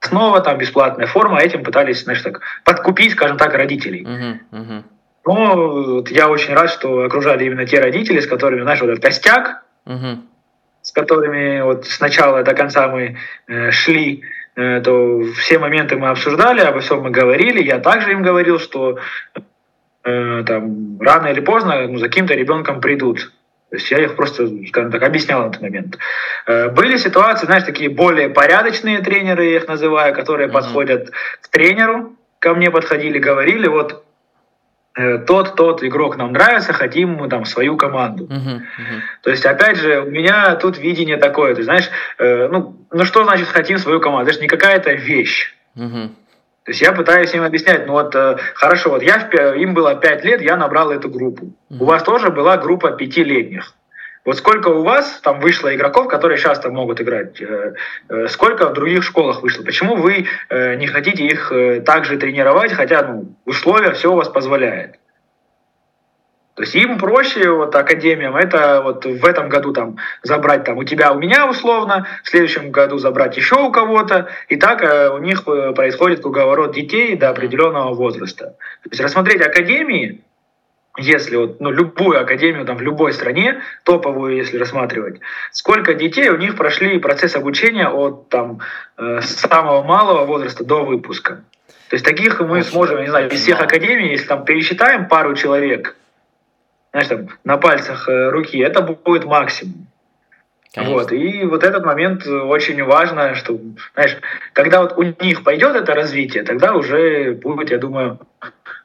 основа, там бесплатная форма, а этим пытались, знаешь, так, подкупить, скажем так, родителей. Uh-huh, uh-huh. Но вот, я очень рад, что окружали именно те родители, с которыми, знаешь, вот этот костяк, uh-huh. с которыми вот с начала до конца мы э, шли, э, то все моменты мы обсуждали, обо всем мы говорили. Я также им говорил, что э, там рано или поздно ну, за каким-то ребенком придут. То есть я их просто, скажем так, объяснял на этот момент. Э, были ситуации, знаешь, такие более порядочные тренеры, я их называю, которые mm-hmm. подходят к тренеру, ко мне подходили, говорили, вот э, тот, тот игрок нам нравится, хотим мы там свою команду. Uh-huh, uh-huh. То есть, опять же, у меня тут видение такое, ты знаешь, э, ну, ну что значит хотим свою команду? Это же не какая-то вещь. Uh-huh. То есть я пытаюсь им объяснять, ну вот э, хорошо, вот я, им было 5 лет, я набрал эту группу. У вас тоже была группа пятилетних. Вот сколько у вас там вышло игроков, которые сейчас там могут играть? Э, э, сколько в других школах вышло? Почему вы э, не хотите их также тренировать, хотя ну, условия все у вас позволяет? То есть им проще, вот академиям, это вот в этом году там забрать там у тебя, у меня условно, в следующем году забрать еще у кого-то, и так э, у них э, происходит круговорот детей до определенного возраста. То есть рассмотреть академии, если вот, ну, любую академию там в любой стране, топовую, если рассматривать, сколько детей у них прошли процесс обучения от там э, самого малого возраста до выпуска. То есть таких мы Очень сможем, не знаю, из всех академий, если там пересчитаем пару человек, знаешь, там, на пальцах э, руки, это будет максимум. Конечно. Вот, и вот этот момент очень важно, что, знаешь, когда вот у них пойдет это развитие, тогда уже будет, я думаю,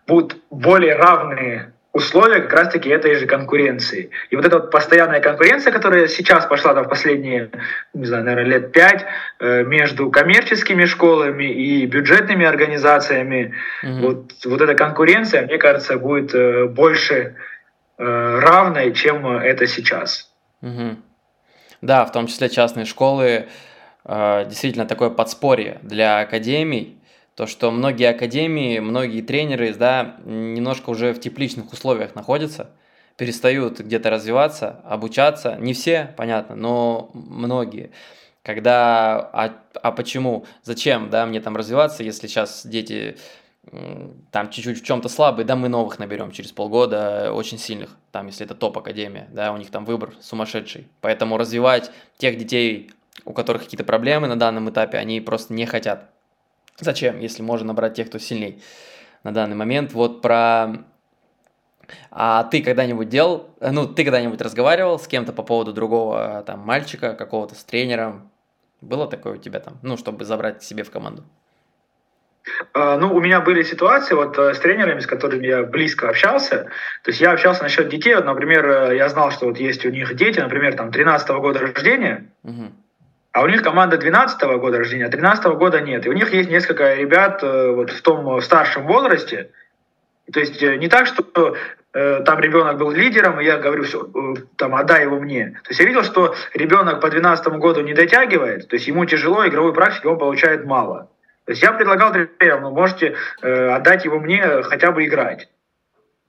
будут более равные условия как раз-таки этой же конкуренции. И вот эта вот постоянная конкуренция, которая сейчас пошла там в последние, не знаю, наверное, лет пять э, между коммерческими школами и бюджетными организациями, угу. вот, вот эта конкуренция, мне кажется, будет э, больше Э, равной, чем это сейчас. Угу. Да, в том числе частные школы э, действительно такое подспорье для академий, то, что многие академии, многие тренеры, да, немножко уже в тепличных условиях находятся, перестают где-то развиваться, обучаться. Не все, понятно, но многие. Когда, а, а почему, зачем, да, мне там развиваться, если сейчас дети там чуть-чуть в чем-то слабые, да, мы новых наберем через полгода, очень сильных, там, если это топ-академия, да, у них там выбор сумасшедший. Поэтому развивать тех детей, у которых какие-то проблемы на данном этапе, они просто не хотят. Зачем, если можно набрать тех, кто сильней на данный момент? Вот про... А ты когда-нибудь делал, ну, ты когда-нибудь разговаривал с кем-то по поводу другого там мальчика, какого-то с тренером? Было такое у тебя там, ну, чтобы забрать себе в команду? А, ну, у меня были ситуации вот э, с тренерами, с которыми я близко общался. То есть я общался насчет детей. Вот, например, э, я знал, что вот есть у них дети, например, там 13 -го года рождения, угу. а у них команда 12 -го года рождения, а 13 -го года нет. И у них есть несколько ребят э, вот в том старшем возрасте. То есть не так, что там ребенок был лидером, и я говорю, все, там, отдай его мне. То есть я видел, что ребенок по 12 году не дотягивает, то есть ему тяжело, игровой практики он получает мало. То есть я предлагал тренерам, ну, можете э, отдать его мне хотя бы играть.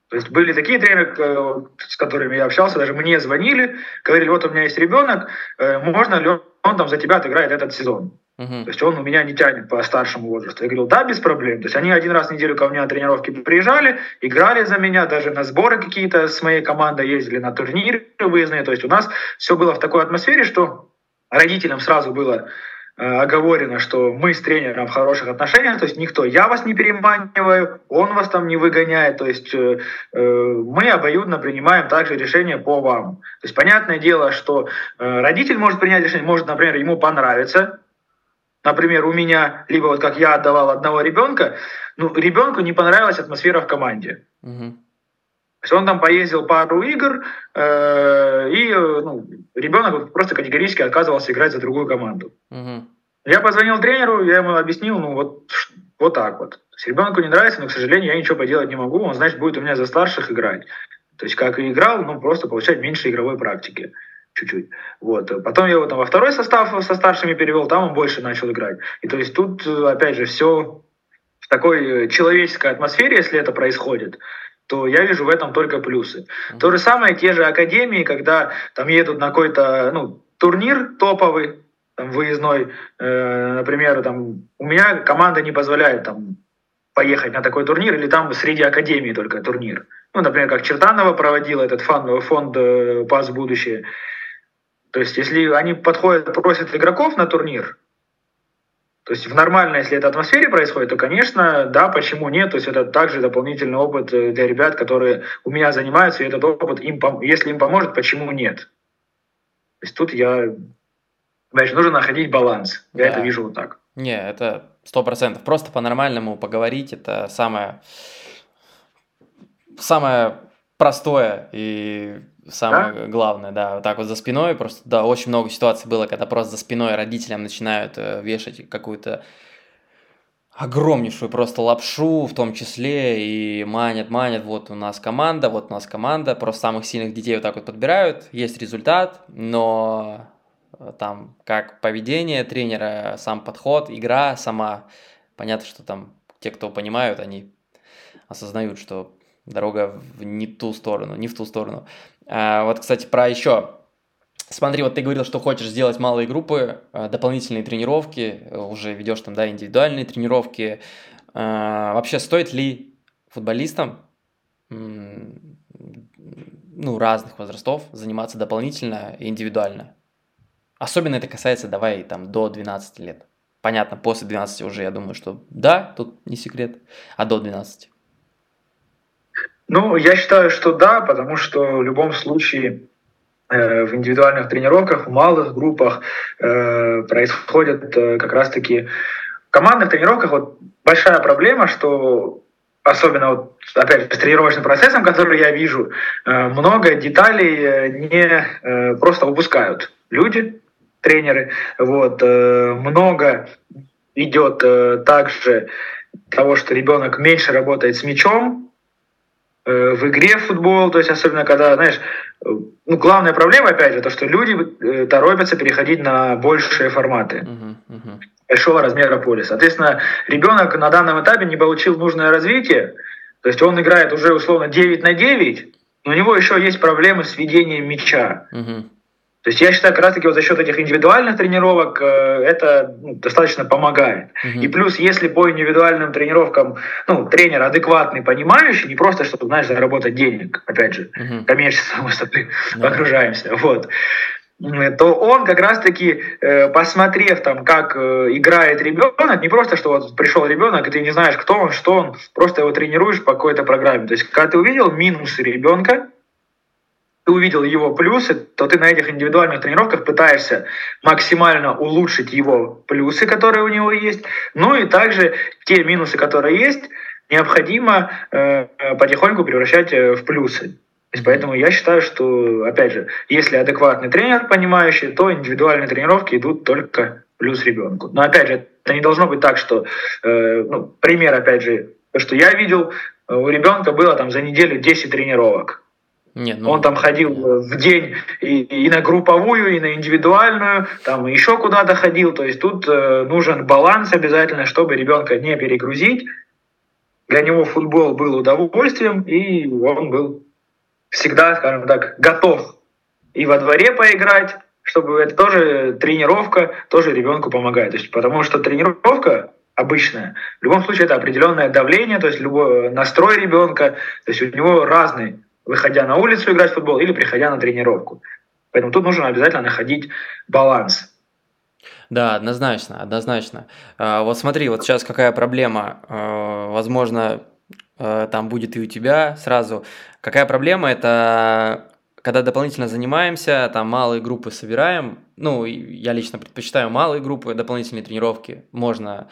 То есть были такие тренеры, э, с которыми я общался, даже мне звонили, говорили, вот у меня есть ребенок, э, можно ли он, он там за тебя отыграет этот сезон? Uh-huh. То есть он у меня не тянет по старшему возрасту. Я говорил, да, без проблем. То есть они один раз в неделю ко мне на тренировки приезжали, играли за меня, даже на сборы какие-то с моей командой ездили, на турниры выездные. То есть у нас все было в такой атмосфере, что родителям сразу было Э, оговорено, что мы с тренером в хороших отношениях, то есть никто, я вас не переманиваю, он вас там не выгоняет, то есть э, э мы обоюдно принимаем также решение по вам. То есть понятное дело, что э, родитель может принять решение, может, например, ему понравится, например, у меня, либо вот как я отдавал одного ребенка, ну, ребенку не понравилась атмосфера в команде. Угу. То есть он там поездил пару игр, э, и э, ну, ребенок просто категорически отказывался играть за другую команду. Угу. Я позвонил тренеру, я ему объяснил, ну вот, вот так вот. То ребенку не нравится, но, к сожалению, я ничего поделать не могу, он, значит, будет у меня за старших играть. То есть, как и играл, ну, просто получать меньше игровой практики чуть-чуть. Вот. Потом я его там во второй состав со старшими перевел, там он больше начал играть. И то есть тут, опять же, все в такой человеческой атмосфере, если это происходит, то я вижу в этом только плюсы. Mm-hmm. То же самое те же академии, когда там едут на какой-то ну, турнир топовый, там, выездной, э, например, там, у меня команда не позволяет там, поехать на такой турнир, или там среди академии только турнир. Ну, например, как Чертанова проводила этот фонд, фонд э, «Пас в будущее». То есть, если они подходят, просят игроков на турнир, то есть в нормальной, если это атмосфере происходит, то, конечно, да, почему нет. То есть это также дополнительный опыт э, для ребят, которые у меня занимаются, и этот опыт, им, если им поможет, почему нет. То есть тут я, значит, нужно находить баланс. Я да. это вижу вот так. Не, это сто процентов. Просто по-нормальному поговорить, это самое, самое простое и Самое да? главное, да, вот так вот за спиной, просто, да, очень много ситуаций было, когда просто за спиной родителям начинают э, вешать какую-то огромнейшую просто лапшу, в том числе, и манят, манят, вот у нас команда, вот у нас команда, просто самых сильных детей вот так вот подбирают, есть результат, но э, там как поведение тренера, сам подход, игра сама, понятно, что там те, кто понимают, они осознают, что дорога в не ту сторону, не в ту сторону. А, вот, кстати, про еще. Смотри, вот ты говорил, что хочешь сделать малые группы, а, дополнительные тренировки, уже ведешь там, да, индивидуальные тренировки. А, вообще, стоит ли футболистам, ну, разных возрастов заниматься дополнительно и индивидуально? Особенно это касается, давай, там, до 12 лет. Понятно, после 12 уже, я думаю, что да, тут не секрет, а до 12. Ну, я считаю, что да, потому что в любом случае э, в индивидуальных тренировках, в малых группах э, происходят э, как раз-таки командных тренировках вот большая проблема, что особенно вот, опять же, с тренировочным процессом, который я вижу, э, много деталей э, не э, просто упускают люди, тренеры. Вот, э, много идет э, также того, что ребенок меньше работает с мячом, в игре в футбол, то есть особенно когда, знаешь, э, ну, главная проблема, опять же, то, что люди э, торопятся переходить на большие форматы. Uh-huh, uh-huh. большого размера поля. Соответственно, ребенок на данном этапе не получил нужное развитие, то есть он играет уже условно 9 на 9, но у него еще есть проблемы с ведением мяча. Uh-huh. То есть я считаю, как раз таки вот за счет этих индивидуальных тренировок э, это ну, достаточно помогает. Uh-huh. И плюс, если по индивидуальным тренировкам ну, тренер адекватный, понимающий, не просто, чтобы, знаешь, заработать денег, опять же, мы с тобой uh-huh. окружаемся, вот, то он как раз-таки, э, посмотрев там, как э, играет ребенок, не просто, что вот пришел ребенок, и ты не знаешь, кто он, что он, просто его тренируешь по какой-то программе. То есть, когда ты увидел минусы ребенка, ты увидел его плюсы, то ты на этих индивидуальных тренировках пытаешься максимально улучшить его плюсы, которые у него есть, ну и также те минусы, которые есть, необходимо э, потихоньку превращать э, в плюсы. Поэтому я считаю, что, опять же, если адекватный тренер, понимающий, то индивидуальные тренировки идут только плюс ребенку. Но опять же, это не должно быть так, что, э, ну, пример, опять же, то, что я видел, у ребенка было там за неделю 10 тренировок. Нет, ну... Он там ходил в день и, и на групповую, и на индивидуальную, там еще куда-то ходил. То есть тут э, нужен баланс обязательно, чтобы ребенка не перегрузить. Для него футбол был удовольствием, и он был всегда, скажем так, готов и во дворе поиграть, чтобы это тоже тренировка, тоже ребенку помогает. То есть, потому что тренировка обычная. В любом случае это определенное давление, то есть любой настрой ребенка, то есть у него разный выходя на улицу играть в футбол или приходя на тренировку. Поэтому тут нужно обязательно находить баланс. Да, однозначно, однозначно. А, вот смотри, вот сейчас какая проблема, а, возможно, а, там будет и у тебя сразу. Какая проблема это когда дополнительно занимаемся, там малые группы собираем, ну, я лично предпочитаю малые группы, дополнительные тренировки, можно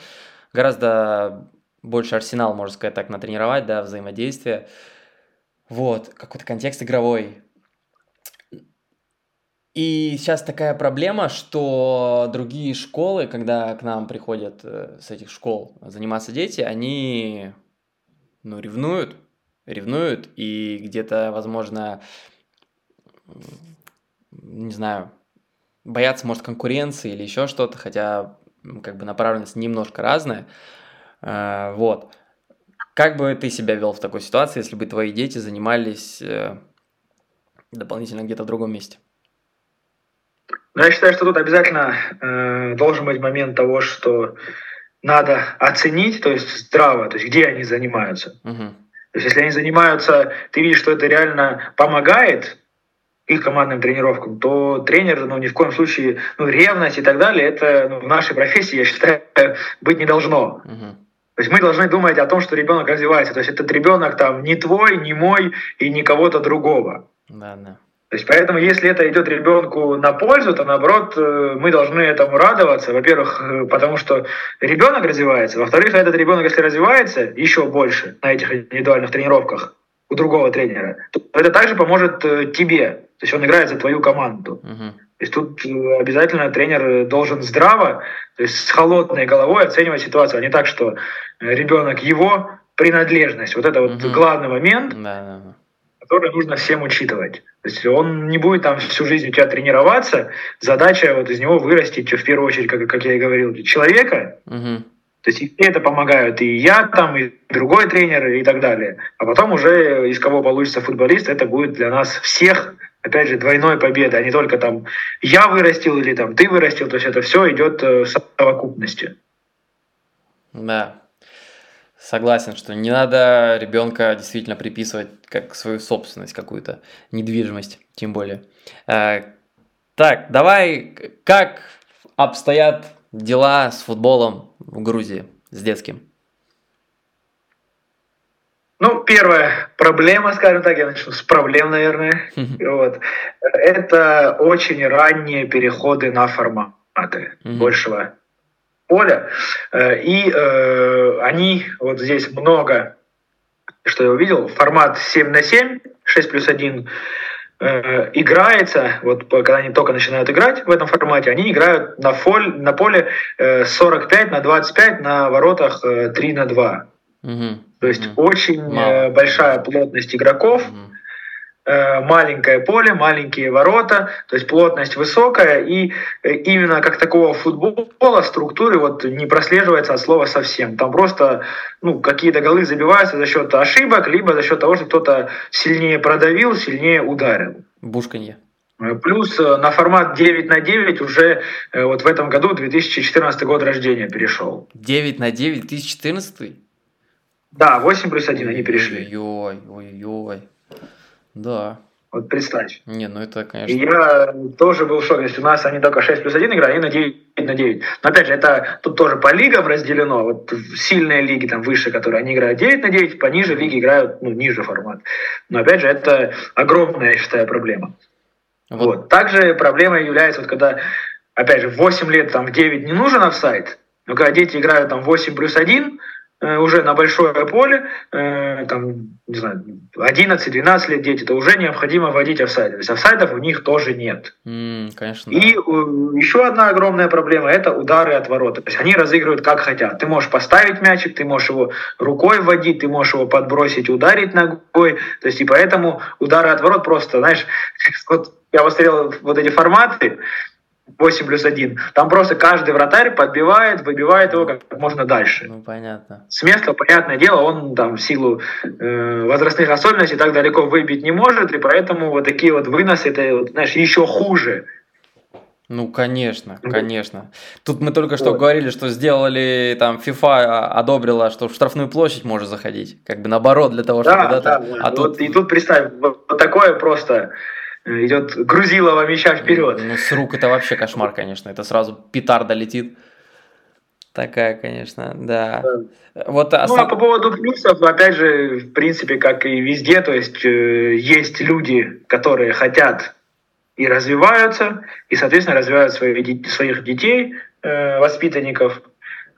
гораздо больше арсенал, можно сказать так, натренировать, да, взаимодействие. Вот, какой-то контекст игровой. И сейчас такая проблема, что другие школы, когда к нам приходят э, с этих школ заниматься дети, они, ну, ревнуют, ревнуют, и где-то, возможно, не знаю, боятся, может, конкуренции или еще что-то, хотя как бы направленность немножко разная. Э, вот. Как бы ты себя вел в такой ситуации, если бы твои дети занимались э, дополнительно где-то в другом месте? Но я считаю, что тут обязательно э, должен быть момент того, что надо оценить, то есть здраво, то есть где они занимаются. Угу. То есть если они занимаются, ты видишь, что это реально помогает их командным тренировкам, то тренер, ну, ни в коем случае, ну, ревность и так далее, это ну, в нашей профессии, я считаю, быть не должно. Угу. То есть мы должны думать о том, что ребенок развивается. То есть этот ребенок там не твой, не мой и не кого-то другого. Да, да. То есть поэтому, если это идет ребенку на пользу, то наоборот э, мы должны этому радоваться. Во-первых, э, потому что ребенок развивается. Во-вторых, этот ребенок, если развивается еще больше на этих индивидуальных тренировках у другого тренера, то это также поможет э, тебе. То есть он играет за твою команду. Uh-huh. То есть тут обязательно тренер должен здраво, то есть с холодной головой оценивать ситуацию, а не так, что ребенок его принадлежность. Вот это вот uh-huh. главный момент. Uh-huh который нужно всем учитывать. То есть он не будет там всю жизнь у тебя тренироваться, задача вот из него вырастить, в первую очередь, как, как я и говорил, человека, угу. То есть и это помогают и я там, и другой тренер, и так далее. А потом уже из кого получится футболист, это будет для нас всех, опять же, двойной победа, а не только там я вырастил или там ты вырастил. То есть это все идет э, в совокупности. Да, Согласен, что не надо ребенка действительно приписывать как свою собственность какую-то, недвижимость, тем более. Э, так, давай, как обстоят дела с футболом в Грузии, с детским? Ну, первая проблема, скажем так, я начну с проблем, наверное. вот. Это очень ранние переходы на форматы большего поля. Э, и э, они, вот здесь много, что я увидел, формат 7 на 7, 6 плюс 1, э, играется, вот когда они только начинают играть в этом формате, они играют на, фоль, на поле 45 на 25 на воротах 3 на 2. Угу. То есть угу. очень Мало. большая плотность игроков. Угу Э, маленькое поле, маленькие ворота, то есть плотность высокая, и э, именно как такого футбола структуры вот не прослеживается от слова совсем. Там просто ну, какие-то голы забиваются за счет ошибок, либо за счет того, что кто-то сильнее продавил, сильнее ударил. Бушканье. Э, плюс на формат 9 на 9 уже вот в этом году 2014 год рождения перешел. 9 на 9 2014? Да, 8 плюс 1 они перешли. Ой, ой, ой. Да. Вот представь. Не, ну это, конечно. И я тоже был в шоке. Если у нас они только 6 плюс 1 играли, они на 9 на 9. Но опять же, это тут тоже по лигам разделено. Вот сильные лиги там выше, которые они играют 9 на 9, пониже лиги играют ну, ниже формат. Но опять же, это огромная, я считаю, проблема. Вот. вот. Также проблемой является, вот когда, опять же, в 8 лет там в 9 не нужен офсайт, но когда дети играют там 8 плюс 1, Э, уже на большое поле, э, там, не знаю, 11-12 лет дети, то уже необходимо вводить офсайды. То есть офсайдов у них тоже нет. Mm, конечно. И да. еще одна огромная проблема – это удары от ворота. То есть они разыгрывают как хотят. Ты можешь поставить мячик, ты можешь его рукой вводить, ты можешь его подбросить, ударить ногой. То есть и поэтому удары от ворот просто, знаешь, вот я посмотрел вот эти форматы, 8 плюс 1. Там просто каждый вратарь подбивает, выбивает его как можно дальше. Ну, понятно. С места, понятное дело, он там в силу э, возрастных особенностей так далеко выбить не может, и поэтому вот такие вот выносы, это, вот, знаешь, еще хуже. Ну, конечно, конечно. Тут мы только что вот. говорили, что сделали, там, FIFA одобрила, что в штрафную площадь можно заходить. Как бы наоборот, для того, чтобы... Да, да, да. А вот, тут... И тут представь, вот такое просто идет грузилова мяча вперед. Ну, с рук это вообще кошмар, конечно. Это сразу петарда летит. Такая, конечно, да. да. Вот, а ну, сам... а по поводу плюсов, опять же, в принципе, как и везде, то есть э, есть люди, которые хотят и развиваются, и, соответственно, развивают свои, своих детей, э, воспитанников.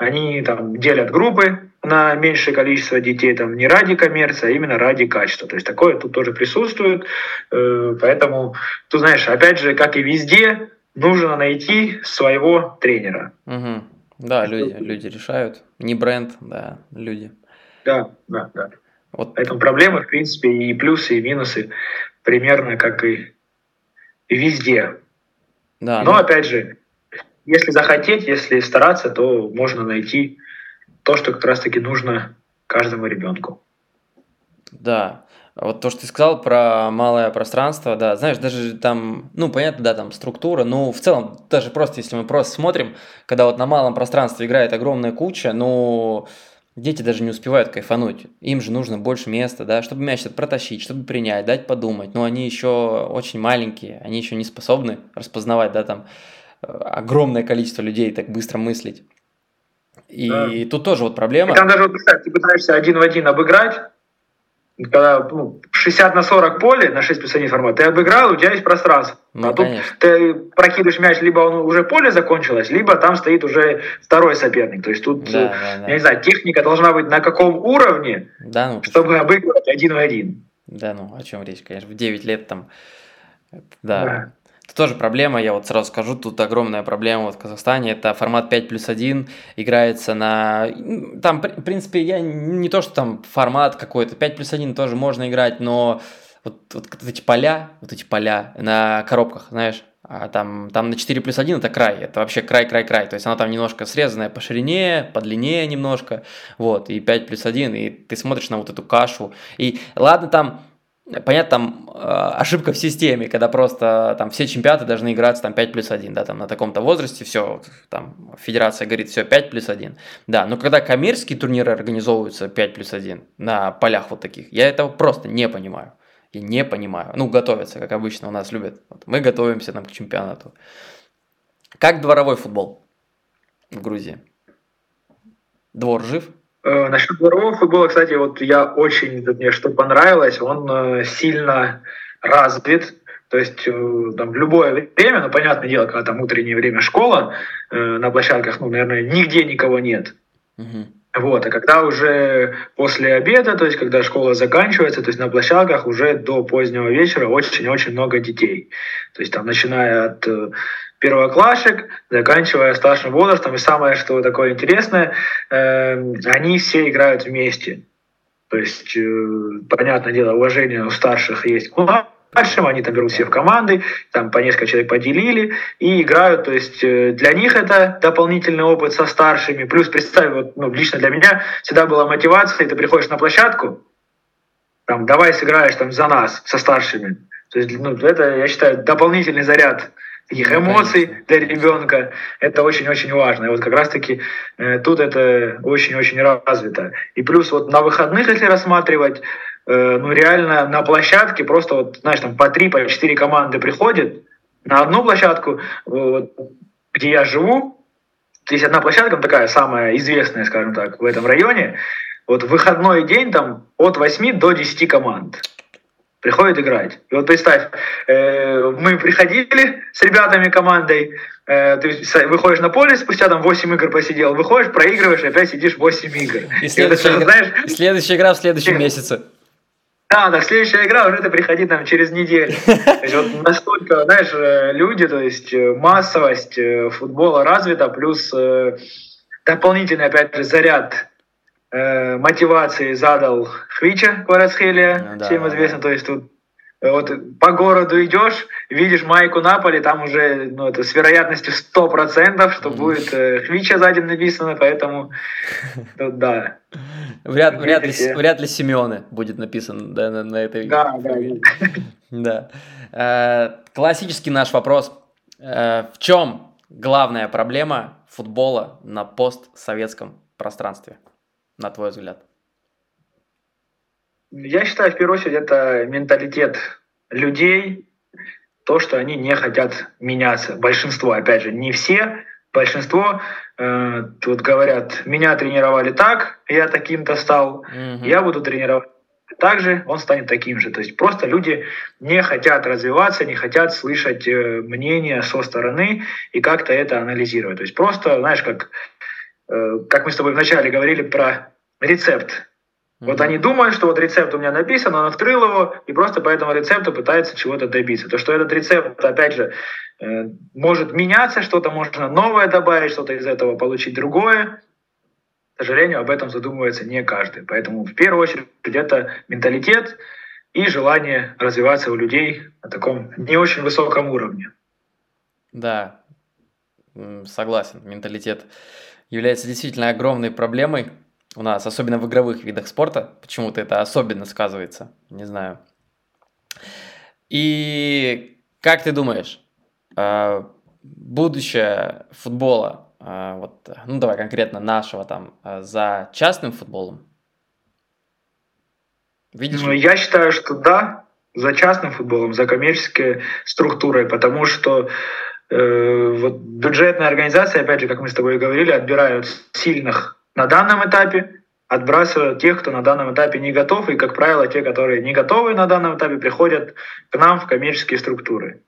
Они там делят группы, на меньшее количество детей там не ради коммерции, а именно ради качества. То есть такое тут тоже присутствует. Э, поэтому, ты знаешь, опять же, как и везде, нужно найти своего тренера. Угу. Да, люди, люди решают. Не бренд, да, люди. Да, да, да. Вот. Поэтому проблемы, в принципе, и плюсы, и минусы примерно как и везде. Да, Но, ну... опять же, если захотеть, если стараться, то можно найти то, что как раз-таки нужно каждому ребенку. Да. Вот то, что ты сказал про малое пространство, да, знаешь, даже там, ну, понятно, да, там структура, но в целом, даже просто, если мы просто смотрим, когда вот на малом пространстве играет огромная куча, ну, дети даже не успевают кайфануть. Им же нужно больше места, да, чтобы мяч этот протащить, чтобы принять, дать подумать. Но они еще очень маленькие, они еще не способны распознавать, да, там, огромное количество людей так быстро мыслить. И да. тут тоже вот проблема. И там даже, вот, представь, ты пытаешься один в один обыграть, когда ну, 60 на 40 поле на 6 плюс 1 формат, ты обыграл, у тебя есть пространство. Ну, а конечно. тут ты прокидываешь мяч, либо он уже поле закончилось, либо там стоит уже второй соперник. То есть тут, да, да, да. я не знаю, техника должна быть на каком уровне, да, ну, чтобы обыгрывать один в один. Да, ну о чем речь, конечно, в 9 лет там, да. да. Это тоже проблема, я вот сразу скажу, тут огромная проблема вот в Казахстане, это формат 5 плюс 1, играется на... Там, в принципе, я не то, что там формат какой-то, 5 плюс 1 тоже можно играть, но вот, вот эти поля, вот эти поля на коробках, знаешь, а там, там на 4 плюс 1 это край, это вообще край-край-край, то есть она там немножко срезанная по ширине, по длине немножко, вот, и 5 плюс 1, и ты смотришь на вот эту кашу, и ладно там Понятно, там э, ошибка в системе, когда просто там все чемпионаты должны играться там 5 плюс 1, да, там на таком-то возрасте, все, там федерация говорит, все, 5 плюс 1, да, но когда коммерческие турниры организовываются 5 плюс 1 на полях вот таких, я этого просто не понимаю, я не понимаю, ну, готовятся, как обычно у нас любят, вот, мы готовимся там к чемпионату. Как дворовой футбол в Грузии? Двор жив? Э, насчет дворового футбола, кстати, вот я очень, мне что понравилось, он э, сильно развит, то есть э, там, в любое время, ну, понятное дело, когда там утреннее время школа, на площадках, ну, наверное, нигде никого нет. Угу. Вот, а когда уже после обеда, то есть когда школа заканчивается, то есть на площадках уже до позднего вечера очень-очень много детей. То есть там начиная от первоклашек, заканчивая старшим возрастом. И самое, что такое интересное, э, они все играют вместе. То есть, э, понятное дело, уважение у старших есть к младшим, они там берут все в команды, там по несколько человек поделили и играют. То есть э, для них это дополнительный опыт со старшими. Плюс представь, вот, ну, лично для меня всегда была мотивация, ты приходишь на площадку, там, давай сыграешь там за нас со старшими. То есть, ну, это, я считаю, дополнительный заряд ну, эмоций для ребенка. Это очень-очень важно. И вот как раз-таки э, тут это очень-очень развито. И плюс вот на выходных, если рассматривать, э, ну реально на площадке просто вот, знаешь, там по три, по четыре команды приходят на одну площадку, вот, где я живу. Есть одна площадка, такая самая известная, скажем так, в этом районе. Вот выходной день там от 8 до 10 команд приходит играть. И вот представь, э, мы приходили с ребятами командой, э, ты выходишь на поле, спустя там 8 игр посидел, выходишь, проигрываешь, и опять сидишь 8 игр. И, и следующая, игра, знаешь, следующая игра в следующем месяце. Да, да, следующая игра уже это приходить там через неделю. То есть вот настолько, знаешь, э, люди, то есть массовость футбола развита, плюс дополнительный, опять же, заряд э, мотивации задал Хвича Кварацхелия, ну, да, всем известно, да. то есть тут э, вот по городу идешь, видишь майку Наполи, там уже ну, это с вероятностью 100%, что mm. будет э, Хвича сзади написано, поэтому тут да. Вряд, вряд, ли, вряд ли Симеоне будет написан да, на, на этой Да, да. да. Э, классический наш вопрос. Э, в чем главная проблема футбола на постсоветском пространстве? На твой взгляд? Я считаю, в первую очередь, это менталитет людей, то, что они не хотят меняться. Большинство, опять же, не все, большинство э, тут говорят, меня тренировали так, я таким-то стал, угу. я буду тренировать так же, он станет таким же. То есть просто люди не хотят развиваться, не хотят слышать э, мнения со стороны и как-то это анализировать. То есть просто, знаешь, как, э, как мы с тобой вначале говорили про рецепт. Mm-hmm. Вот они думают, что вот рецепт у меня написан, он открыл его и просто по этому рецепту пытается чего-то добиться. То, что этот рецепт, опять же, э, может меняться, что-то можно новое добавить, что-то из этого получить другое. К сожалению, об этом задумывается не каждый. Поэтому в первую очередь это менталитет и желание развиваться у людей на таком не очень высоком уровне. Да, согласен. Менталитет является действительно огромной проблемой у нас, особенно в игровых видах спорта. Почему-то это особенно сказывается, не знаю. И как ты думаешь, э, будущее футбола, э, вот, ну давай конкретно нашего там, э, за частным футболом? Видишь? Ну, я считаю, что да, за частным футболом, за коммерческой структурой, потому что э, вот бюджетные организации, опять же, как мы с тобой говорили, отбирают сильных на данном этапе, отбрасывают тех, кто на данном этапе не готов, и, как правило, те, которые не готовы на данном этапе, приходят к нам в коммерческие структуры.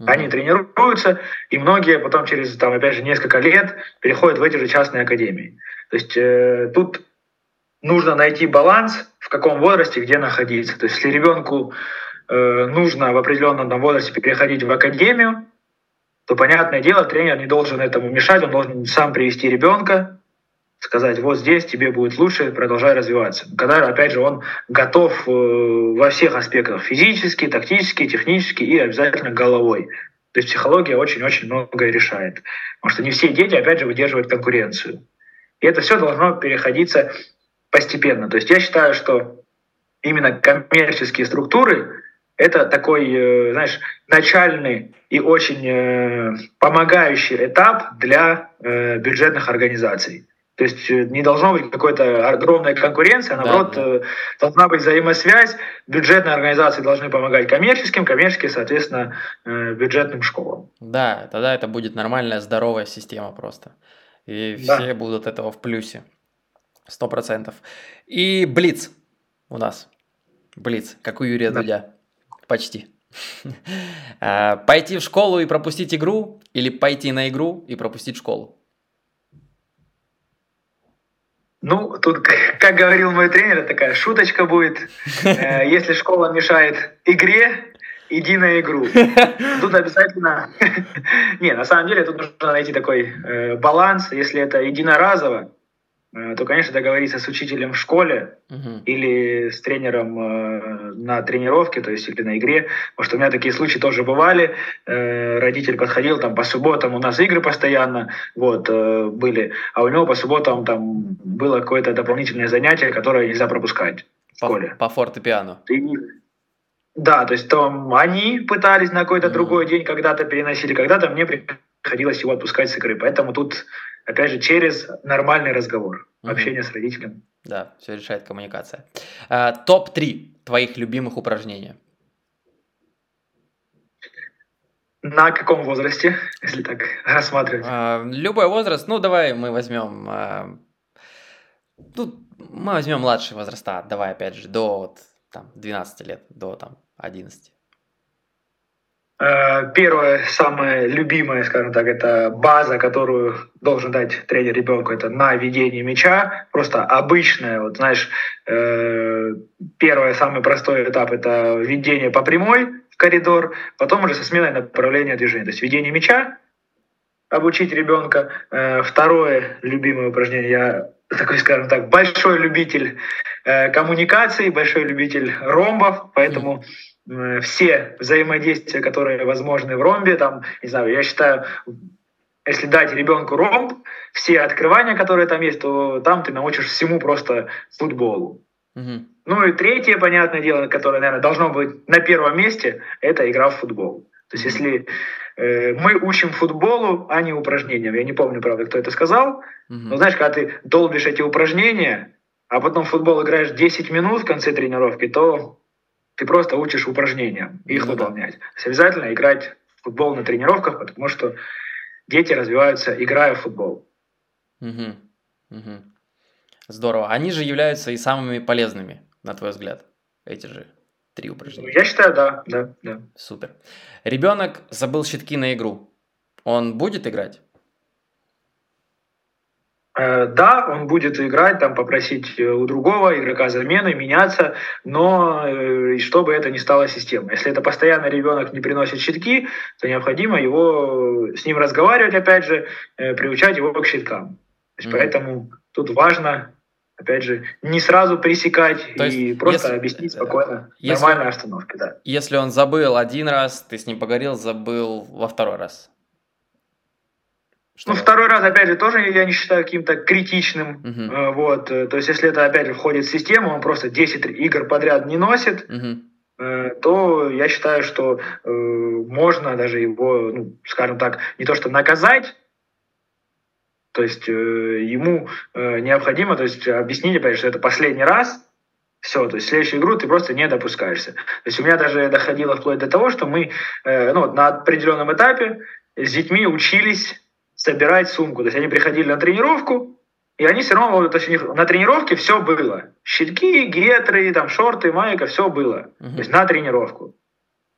Mm-hmm. Они тренируются, и многие потом через, там, опять же, несколько лет переходят в эти же частные академии. То есть э, тут нужно найти баланс, в каком возрасте где находиться. То есть если ребенку э, нужно в определенном там, возрасте переходить в академию, то, понятное дело, тренер не должен этому мешать, он должен сам привести ребенка, сказать, вот здесь тебе будет лучше, продолжай развиваться. Когда, опять же, он готов э, во всех аспектах, физически, тактически, технически и обязательно головой. То есть психология очень-очень многое решает. Потому что не все дети, опять же, выдерживают конкуренцию. И это все должно переходиться постепенно. То есть я считаю, что именно коммерческие структуры — это такой, э, знаешь, начальный и очень э, помогающий этап для бюджетных организаций. То есть не должно быть какой-то огромной конкуренции, а наоборот, да, да. должна быть взаимосвязь. Бюджетные организации должны помогать коммерческим, коммерческие, соответственно, бюджетным школам. Да, тогда это будет нормальная, здоровая система просто. И да. все будут этого в плюсе. Сто процентов. И Блиц у нас. Блиц, как у Юрия да. Дудя. Почти. А, пойти в школу и пропустить игру или пойти на игру и пропустить школу? Ну, тут, как говорил мой тренер, такая шуточка будет. Э, если школа мешает игре, иди на игру. Тут обязательно... Не, на самом деле тут нужно найти такой э, баланс. Если это единоразово, то, конечно, договориться с учителем в школе uh-huh. или с тренером э, на тренировке, то есть или на игре. Потому что у меня такие случаи тоже бывали. Э, родитель подходил там по субботам, у нас игры постоянно вот, э, были, а у него по субботам там было какое-то дополнительное занятие, которое нельзя пропускать в по, школе. По фортепиано. И, да, то есть там они пытались на какой-то uh-huh. другой день когда-то переносили, когда-то мне приходилось его отпускать с игры. Поэтому тут опять же, через нормальный разговор, угу. общение с родителем. Да, все решает коммуникация. А, Топ-3 твоих любимых упражнений. На каком возрасте, если так рассматривать? А, любой возраст. Ну, давай мы возьмем... А, ну, мы возьмем младшие возраста. Давай, опять же, до вот, там, 12 лет, до там, 11. Э, первое, самое любимое, скажем так, это база, которую должен дать тренер ребенку, это на ведение мяча. Просто обычное, вот знаешь, э, первый, самый простой этап – это ведение по прямой в коридор, потом уже со сменой направления движения. То есть ведение мяча, обучить ребенка. Э, второе любимое упражнение, я такой, скажем так, большой любитель коммуникаций, большой любитель ромбов, поэтому Э, все взаимодействия, которые возможны в ромбе, там, не знаю, я считаю, если дать ребенку ромб, все открывания, которые там есть, то там ты научишь всему просто футболу. Угу. Ну и третье, понятное дело, которое, наверное, должно быть на первом месте, это игра в футбол. То есть если э, мы учим футболу, а не упражнениям. Я не помню, правда, кто это сказал. Но знаешь, когда ты долбишь эти упражнения, а потом в футбол играешь 10 минут в конце тренировки, то ты просто учишь упражнения, их ну, выполнять. Да. То есть обязательно играть в футбол на тренировках, потому что дети развиваются, играя в футбол. Угу. Угу. Здорово. Они же являются и самыми полезными, на твой взгляд, эти же три упражнения. Я считаю, да, да, да. Супер. Ребенок забыл щитки на игру. Он будет играть? Э, да, он будет играть, там попросить э, у другого игрока замены, меняться, но э, чтобы это не стало системой. Если это постоянно ребенок не приносит щитки, то необходимо его с ним разговаривать, опять же, приучать его к щиткам. То есть, mm Поэтому тут важно, опять же, не сразу пресекать то и просто если, объяснить спокойно, если, нормальной остановке. Да. Если он забыл один раз, ты с ним поговорил, забыл во второй раз. Что? Ну, второй раз, опять же, тоже я не считаю каким-то критичным. Uh-huh. Вот. То есть, если это, опять же, входит в систему, он просто 10 игр подряд не носит, uh-huh. то я считаю, что э, можно даже его, ну, скажем так, не то что наказать, то есть э, ему э, необходимо то есть, объяснить, опять же, что это последний раз, все, то есть следующую игру ты просто не допускаешься. То есть у меня даже доходило вплоть до того, что мы э, ну, на определенном этапе с детьми учились собирать сумку. То есть они приходили на тренировку, и они все равно, то есть у них на тренировке все было. Щитки, гетры, там, шорты, майка, все было. Uh-huh. То есть на тренировку.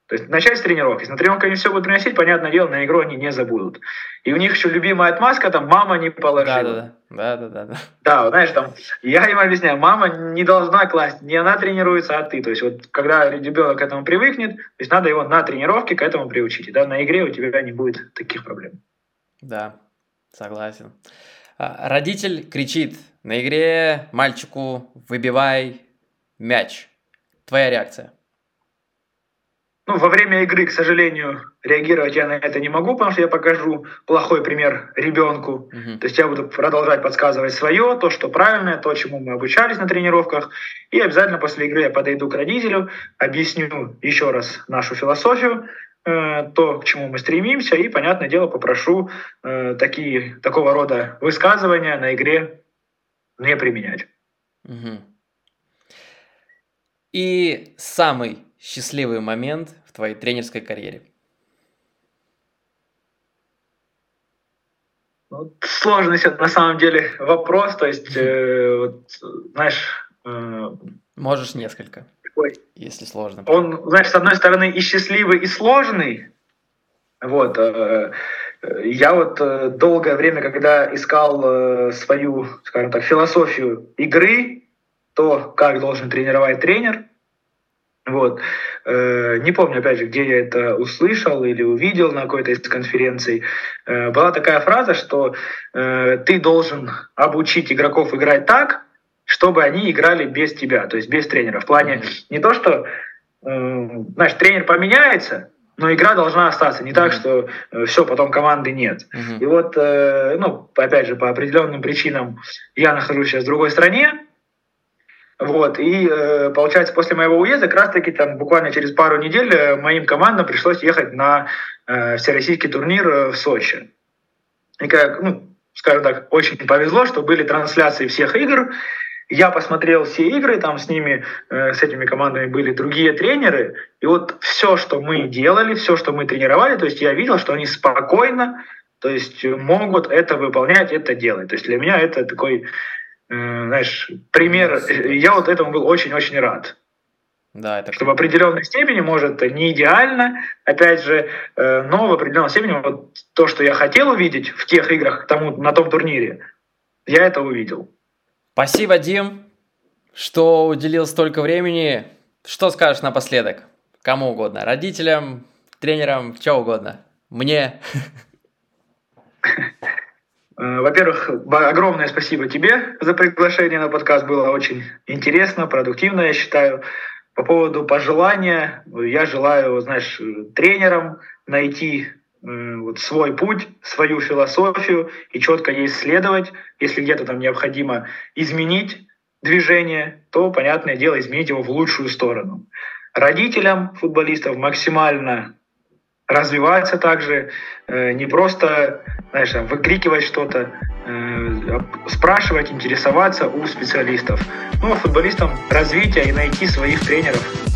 То есть начать с тренировки. Если на тренировку они все будут приносить, понятное дело, на игру они не забудут. И у них еще любимая отмазка, там, мама не положила. Да, да, да. Да, да, вот, знаешь, там, я им объясняю, мама не должна класть, не она тренируется, а ты. То есть вот когда ребенок к этому привыкнет, то есть надо его на тренировке к этому приучить. И да, на игре у тебя не будет таких проблем. Да, согласен. А, родитель кричит на игре мальчику «выбивай мяч». Твоя реакция? Ну, во время игры, к сожалению, реагировать я на это не могу, потому что я покажу плохой пример ребенку. Uh-huh. То есть я буду продолжать подсказывать свое, то, что правильное, то, чему мы обучались на тренировках. И обязательно после игры я подойду к родителю, объясню еще раз нашу философию, то, к чему мы стремимся, и, понятное дело, попрошу э, такие, такого рода высказывания на игре не применять. Угу. И самый счастливый момент в твоей тренерской карьере? Ну, сложный на самом деле вопрос, то есть, э, вот, знаешь... Э, Можешь несколько такой. Если сложно. Он, знаешь, с одной стороны и счастливый, и сложный. Вот. Э, я вот э, долгое время, когда искал э, свою, скажем так, философию игры, то, как должен тренировать тренер, вот. Не помню, опять же, где я это услышал или увидел на какой-то из конференций. Была такая фраза, что ты должен обучить игроков играть так, чтобы они играли без тебя, то есть без тренера. В плане не то, что, э, знаешь, тренер поменяется, но игра должна остаться. Не так, что э, все, потом команды нет. И вот, э, ну, опять же, по определенным причинам я нахожусь сейчас в другой стране. Вот, и э, получается, после моего уезда, как раз таки там буквально через пару недель э, моим командам пришлось ехать на э, всероссийский турнир э, в Сочи. И как, ну, скажем так, очень повезло, что были трансляции всех игр, я посмотрел все игры, там с ними, э, с этими командами были другие тренеры, и вот все, что мы делали, все, что мы тренировали, то есть я видел, что они спокойно, то есть могут это выполнять, это делать. То есть для меня это такой, э, знаешь, пример. Я вот этому был очень-очень рад. Да, это что в определенной степени, может, не идеально, опять же, э, но в определенной степени вот то, что я хотел увидеть в тех играх тому, на том турнире, я это увидел. Спасибо, Дим, что уделил столько времени. Что скажешь напоследок? Кому угодно. Родителям, тренерам, что угодно. Мне. Во-первых, огромное спасибо тебе за приглашение на подкаст. Было очень интересно, продуктивно, я считаю. По поводу пожелания, я желаю, знаешь, тренерам найти вот свой путь, свою философию и четко ей следовать. Если где-то там необходимо изменить движение, то, понятное дело, изменить его в лучшую сторону. Родителям футболистов максимально развиваться также, э, не просто, знаешь, там, выкрикивать что-то, э, спрашивать, интересоваться у специалистов. Ну, а футболистам развития и найти своих тренеров